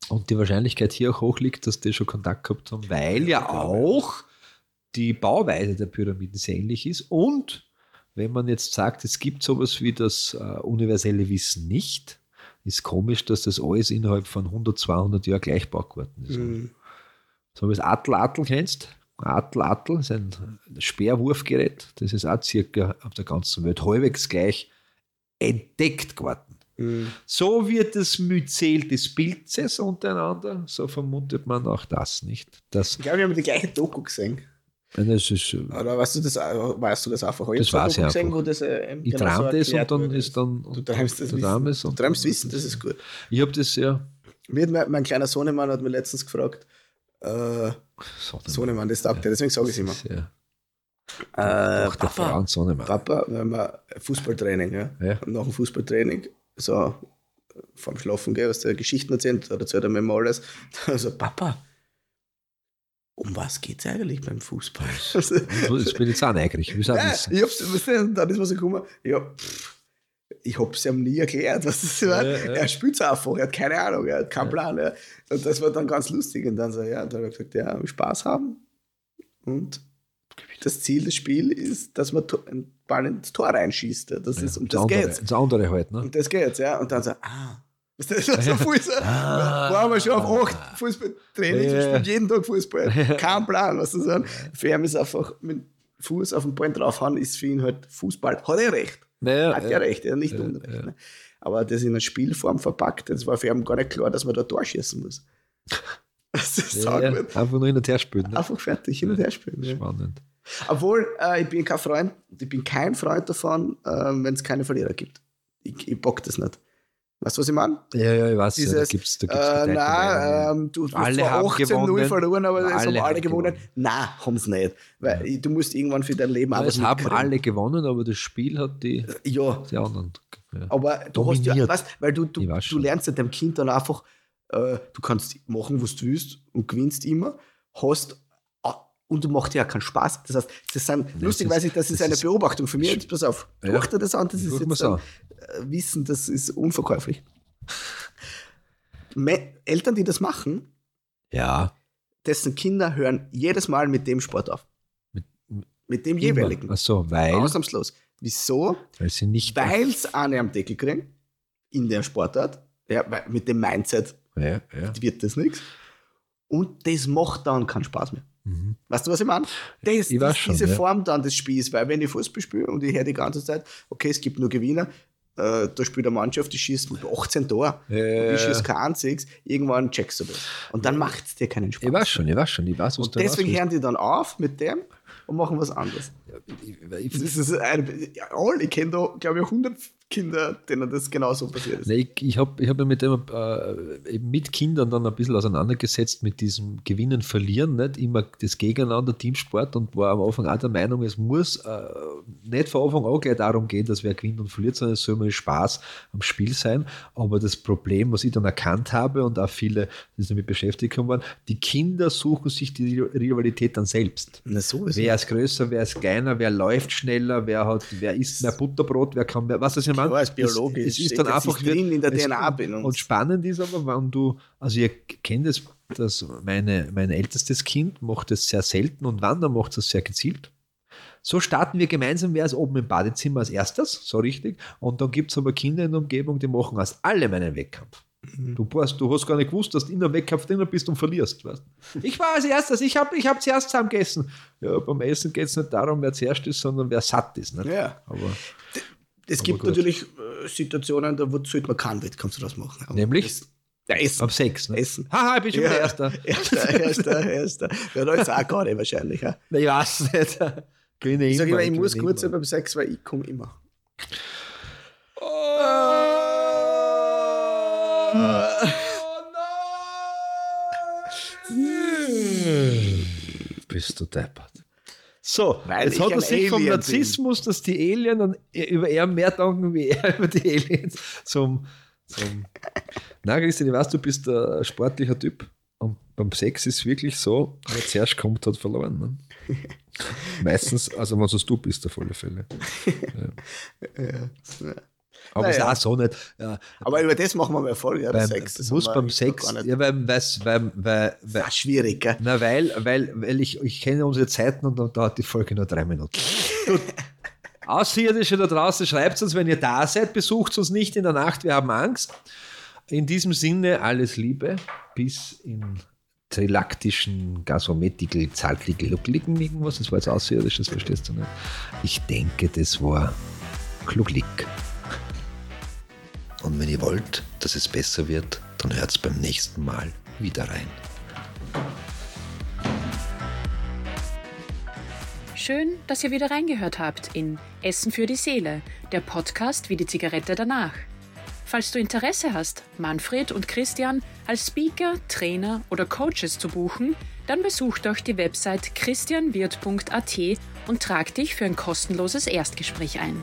Und die Wahrscheinlichkeit hier auch hoch liegt, dass die schon Kontakt gehabt haben, weil ja auch die Bauweise der Pyramiden sehr ähnlich ist. Und wenn man jetzt sagt, es gibt sowas wie das äh, universelle Wissen nicht, ist komisch, dass das alles innerhalb von 100, 200 Jahren gleich gebaut ist. Mhm. So wie es Attel kennst. Attel Attel ist ein Speerwurfgerät. Das ist auch circa auf der ganzen Welt halbwegs gleich entdeckt geworden. Mhm. So wird das Myzel des Pilzes untereinander, so vermutet man auch das nicht. Das ich glaube, wir haben die gleiche Doku gesehen. Das ist, Oder weißt du das, weißt du das einfach? Ich das weiß ich gesehen, wo das, äh, ich genau träume so das und dann ist dann. Du träumst das wissen. Du träumst wissen, das ist gut. Ich habe das ja. Mir mein, mein kleiner Sohnemann hat mir letztens gefragt, äh, Sohnemann, das taugt ja. deswegen sage ich es immer. Ja. Äh, Papa, Frauen Sohnemann. Papa, wenn wir Fußballtraining, ja? ja. Und nach dem Fußballtraining, so vorm Schlafen gehen, was der Geschichten erzählt, da erzählt er mir mal alles. Also, Papa, um was geht es eigentlich beim Fußball? Jetzt bin ich jetzt auch neugierig. Ja, ich hab's, dann ist was gekommen, ja, pff, ich habe es ihm nie erklärt, was das war. Ja, ja. Er spielt es einfach, er hat keine Ahnung, er hat keinen Plan. Ja. Und das war dann ganz lustig. Und dann so, ja, dann habe ich gesagt, ja, Spaß haben. Und das Ziel des Spiels ist, dass man einen Ball ins Tor reinschießt. Das ist, um das, das geht's. Das andere halt, ne? Um das geht's, ja. Und dann so, ah, das ist so Fußball. Ah, waren wir schon auf acht Fußballtrainings, ja. wir spielen jeden Tag Fußball. Kein Plan, was du sagen. Für ihn ist einfach mit Fuß auf den Ball draufhauen, ist für ihn halt Fußball. Hat er recht. Naja, Hat ja recht, er nicht ja, unrecht. Ja. Ne? Aber das in eine Spielform verpackt, das war für ihn gar nicht klar, dass man da Tor schießen muss. Das ist ja, ja. Einfach nur hin und her spielen. Ne? Einfach fertig, hin und her spielen. Spannend. Obwohl, äh, ich bin kein Freund, ich bin kein Freund davon, äh, wenn es keine Verlierer gibt. Ich, ich bock das nicht. Weißt du, was ich meine? Ja, ja, ich weiß. Dieses, ja, da gibt's, da gibt's äh, nein, ähm, du, du alle hast 18-0 verloren, aber alle es haben alle gewonnen. gewonnen. Nein, haben sie nicht. Weil ja. du musst irgendwann für dein Leben arbeiten. Es haben alle gewonnen, aber das Spiel hat die, ja. die anderen. Ja. Aber du Dominiert. hast ja, weißt, weil du, du, du lernst ja deinem Kind dann einfach, äh, du kannst machen, was du willst und gewinnst immer, hast und du machst ja keinen Spaß. Das heißt, das sind, das lustigerweise, das ist das eine ist Beobachtung für mich. Jetzt pass auf, ja. achte das an, das ist jetzt ein, äh, Wissen, das ist unverkäuflich. Eltern, die das machen, ja. dessen Kinder hören jedes Mal mit dem Sport auf. Mit, mit dem jeweiligen. Ach so, weil. Ausnahmslos. Wieso? Weil sie nicht. Weil es eine am Deckel kriegen, in der Sportart. Ja, mit dem Mindset ja, ja. wird das nichts. Und das macht dann keinen Spaß mehr. Mhm. Weißt du, was ich meine? Das, ich das, schon, diese ja. Form dann des Spiels, weil wenn ich Fußball spiele und ich höre die ganze Zeit, okay, es gibt nur Gewinner, äh, da spielt eine Mannschaft, die schießt mit 18 Tor und ich schieße kein einziges, irgendwann checkst du das. Und dann macht es dir keinen Spaß. Ich weiß schon, ich weiß schon, ich weiß, was und deswegen hören die dann auf mit dem und machen was anderes. Ich, ich, das ist ein, all, ich kenne da, glaube ich, 100 Kinder, denen das genauso passiert ist. Nee, ich ich habe ich hab mich mit, dem, äh, mit Kindern dann ein bisschen auseinandergesetzt mit diesem Gewinnen, Verlieren, nicht immer das Gegeneinander, Teamsport und war am Anfang auch der Meinung, es muss äh, nicht von Anfang an gleich darum gehen, dass wer gewinnt und verliert, sondern es soll mal Spaß am Spiel sein. Aber das Problem, was ich dann erkannt habe und auch viele, die sich damit beschäftigt haben, waren, die Kinder suchen sich die Rivalität dann selbst. Na, so ist wer ist größer, wer ist kleiner, wer läuft schneller, wer hat, wer isst mehr Butterbrot, wer kann mehr, was das ich meine? als biologisch. Es, es ist dann einfach drin in der DNA bin. Und spannend ist aber, wenn du, also ihr kennt es, dass meine, mein ältestes Kind macht es sehr selten und wann, dann macht es sehr gezielt. So starten wir gemeinsam, wer ist oben im Badezimmer als erstes, so richtig. Und dann gibt es aber Kinder in der Umgebung, die machen als alle meinen Wettkampf. Mhm. Du, warst, du hast gar nicht gewusst, dass du in der Wettkampf drin bist und verlierst. Weißt? Ich war als erstes, ich habe ich hab zuerst zusammen gegessen. Ja, beim Essen geht es nicht darum, wer zuerst ist, sondern wer satt ist. Nicht? Ja. Aber es gibt gut. natürlich äh, Situationen, da sollte man keinen Wettkampf draus machen. Aber Nämlich? Das, ja, Essen. Ab sechs, ne? Essen. Haha, ich bin schon ja, der Erste. Erster, Erster, Erster. Ja, da ist auch gerade wahrscheinlich. Ja. Ich weiß nicht. Gewinne ich sage immer, ich muss kurz sein beim Sex, weil ich komme immer. Oh. Bist du deppert. So, Weil jetzt hat er sich vom Alien Narzissmus, dass die Alien und über er mehr danken wie er über die Aliens zum. zum Nein, Christian, ich weiß, du bist ein sportlicher Typ. Und beim Sex ist es wirklich so, wer zuerst kommt, hat verloren. Ne? Meistens, also was du bist, auf alle Fälle. Ja. Aber es ist Naja. auch so nicht. Ja, Aber über das machen wir mal Folge, beim, Sex. Das muss beim Sex, ja, weil, weil, weil, weil, Ah, schwierig, gell? na, weil, weil, weil ich, ich kenne unsere Zeiten und dann dauert die Folge nur drei Minuten. Gut. Außerirdische da draußen, schreibt uns, wenn ihr da seid, besucht uns nicht in der Nacht, wir haben Angst. In diesem Sinne, alles Liebe, bis in trilaktischen, gasometical, zaltlige, luckligen irgendwas. Das war jetzt außerirdisch, das verstehst du nicht. Ich denke, das war kluglik. Und wenn ihr wollt, dass es besser wird, dann hört's beim nächsten Mal wieder rein. Schön, dass ihr wieder reingehört habt in Essen für die Seele, der Podcast wie die Zigarette danach. Falls du Interesse hast, Manfred und Christian als Speaker, Trainer oder Coaches zu buchen, dann besuch doch die Website christianwirt.at und trag dich für ein kostenloses Erstgespräch ein.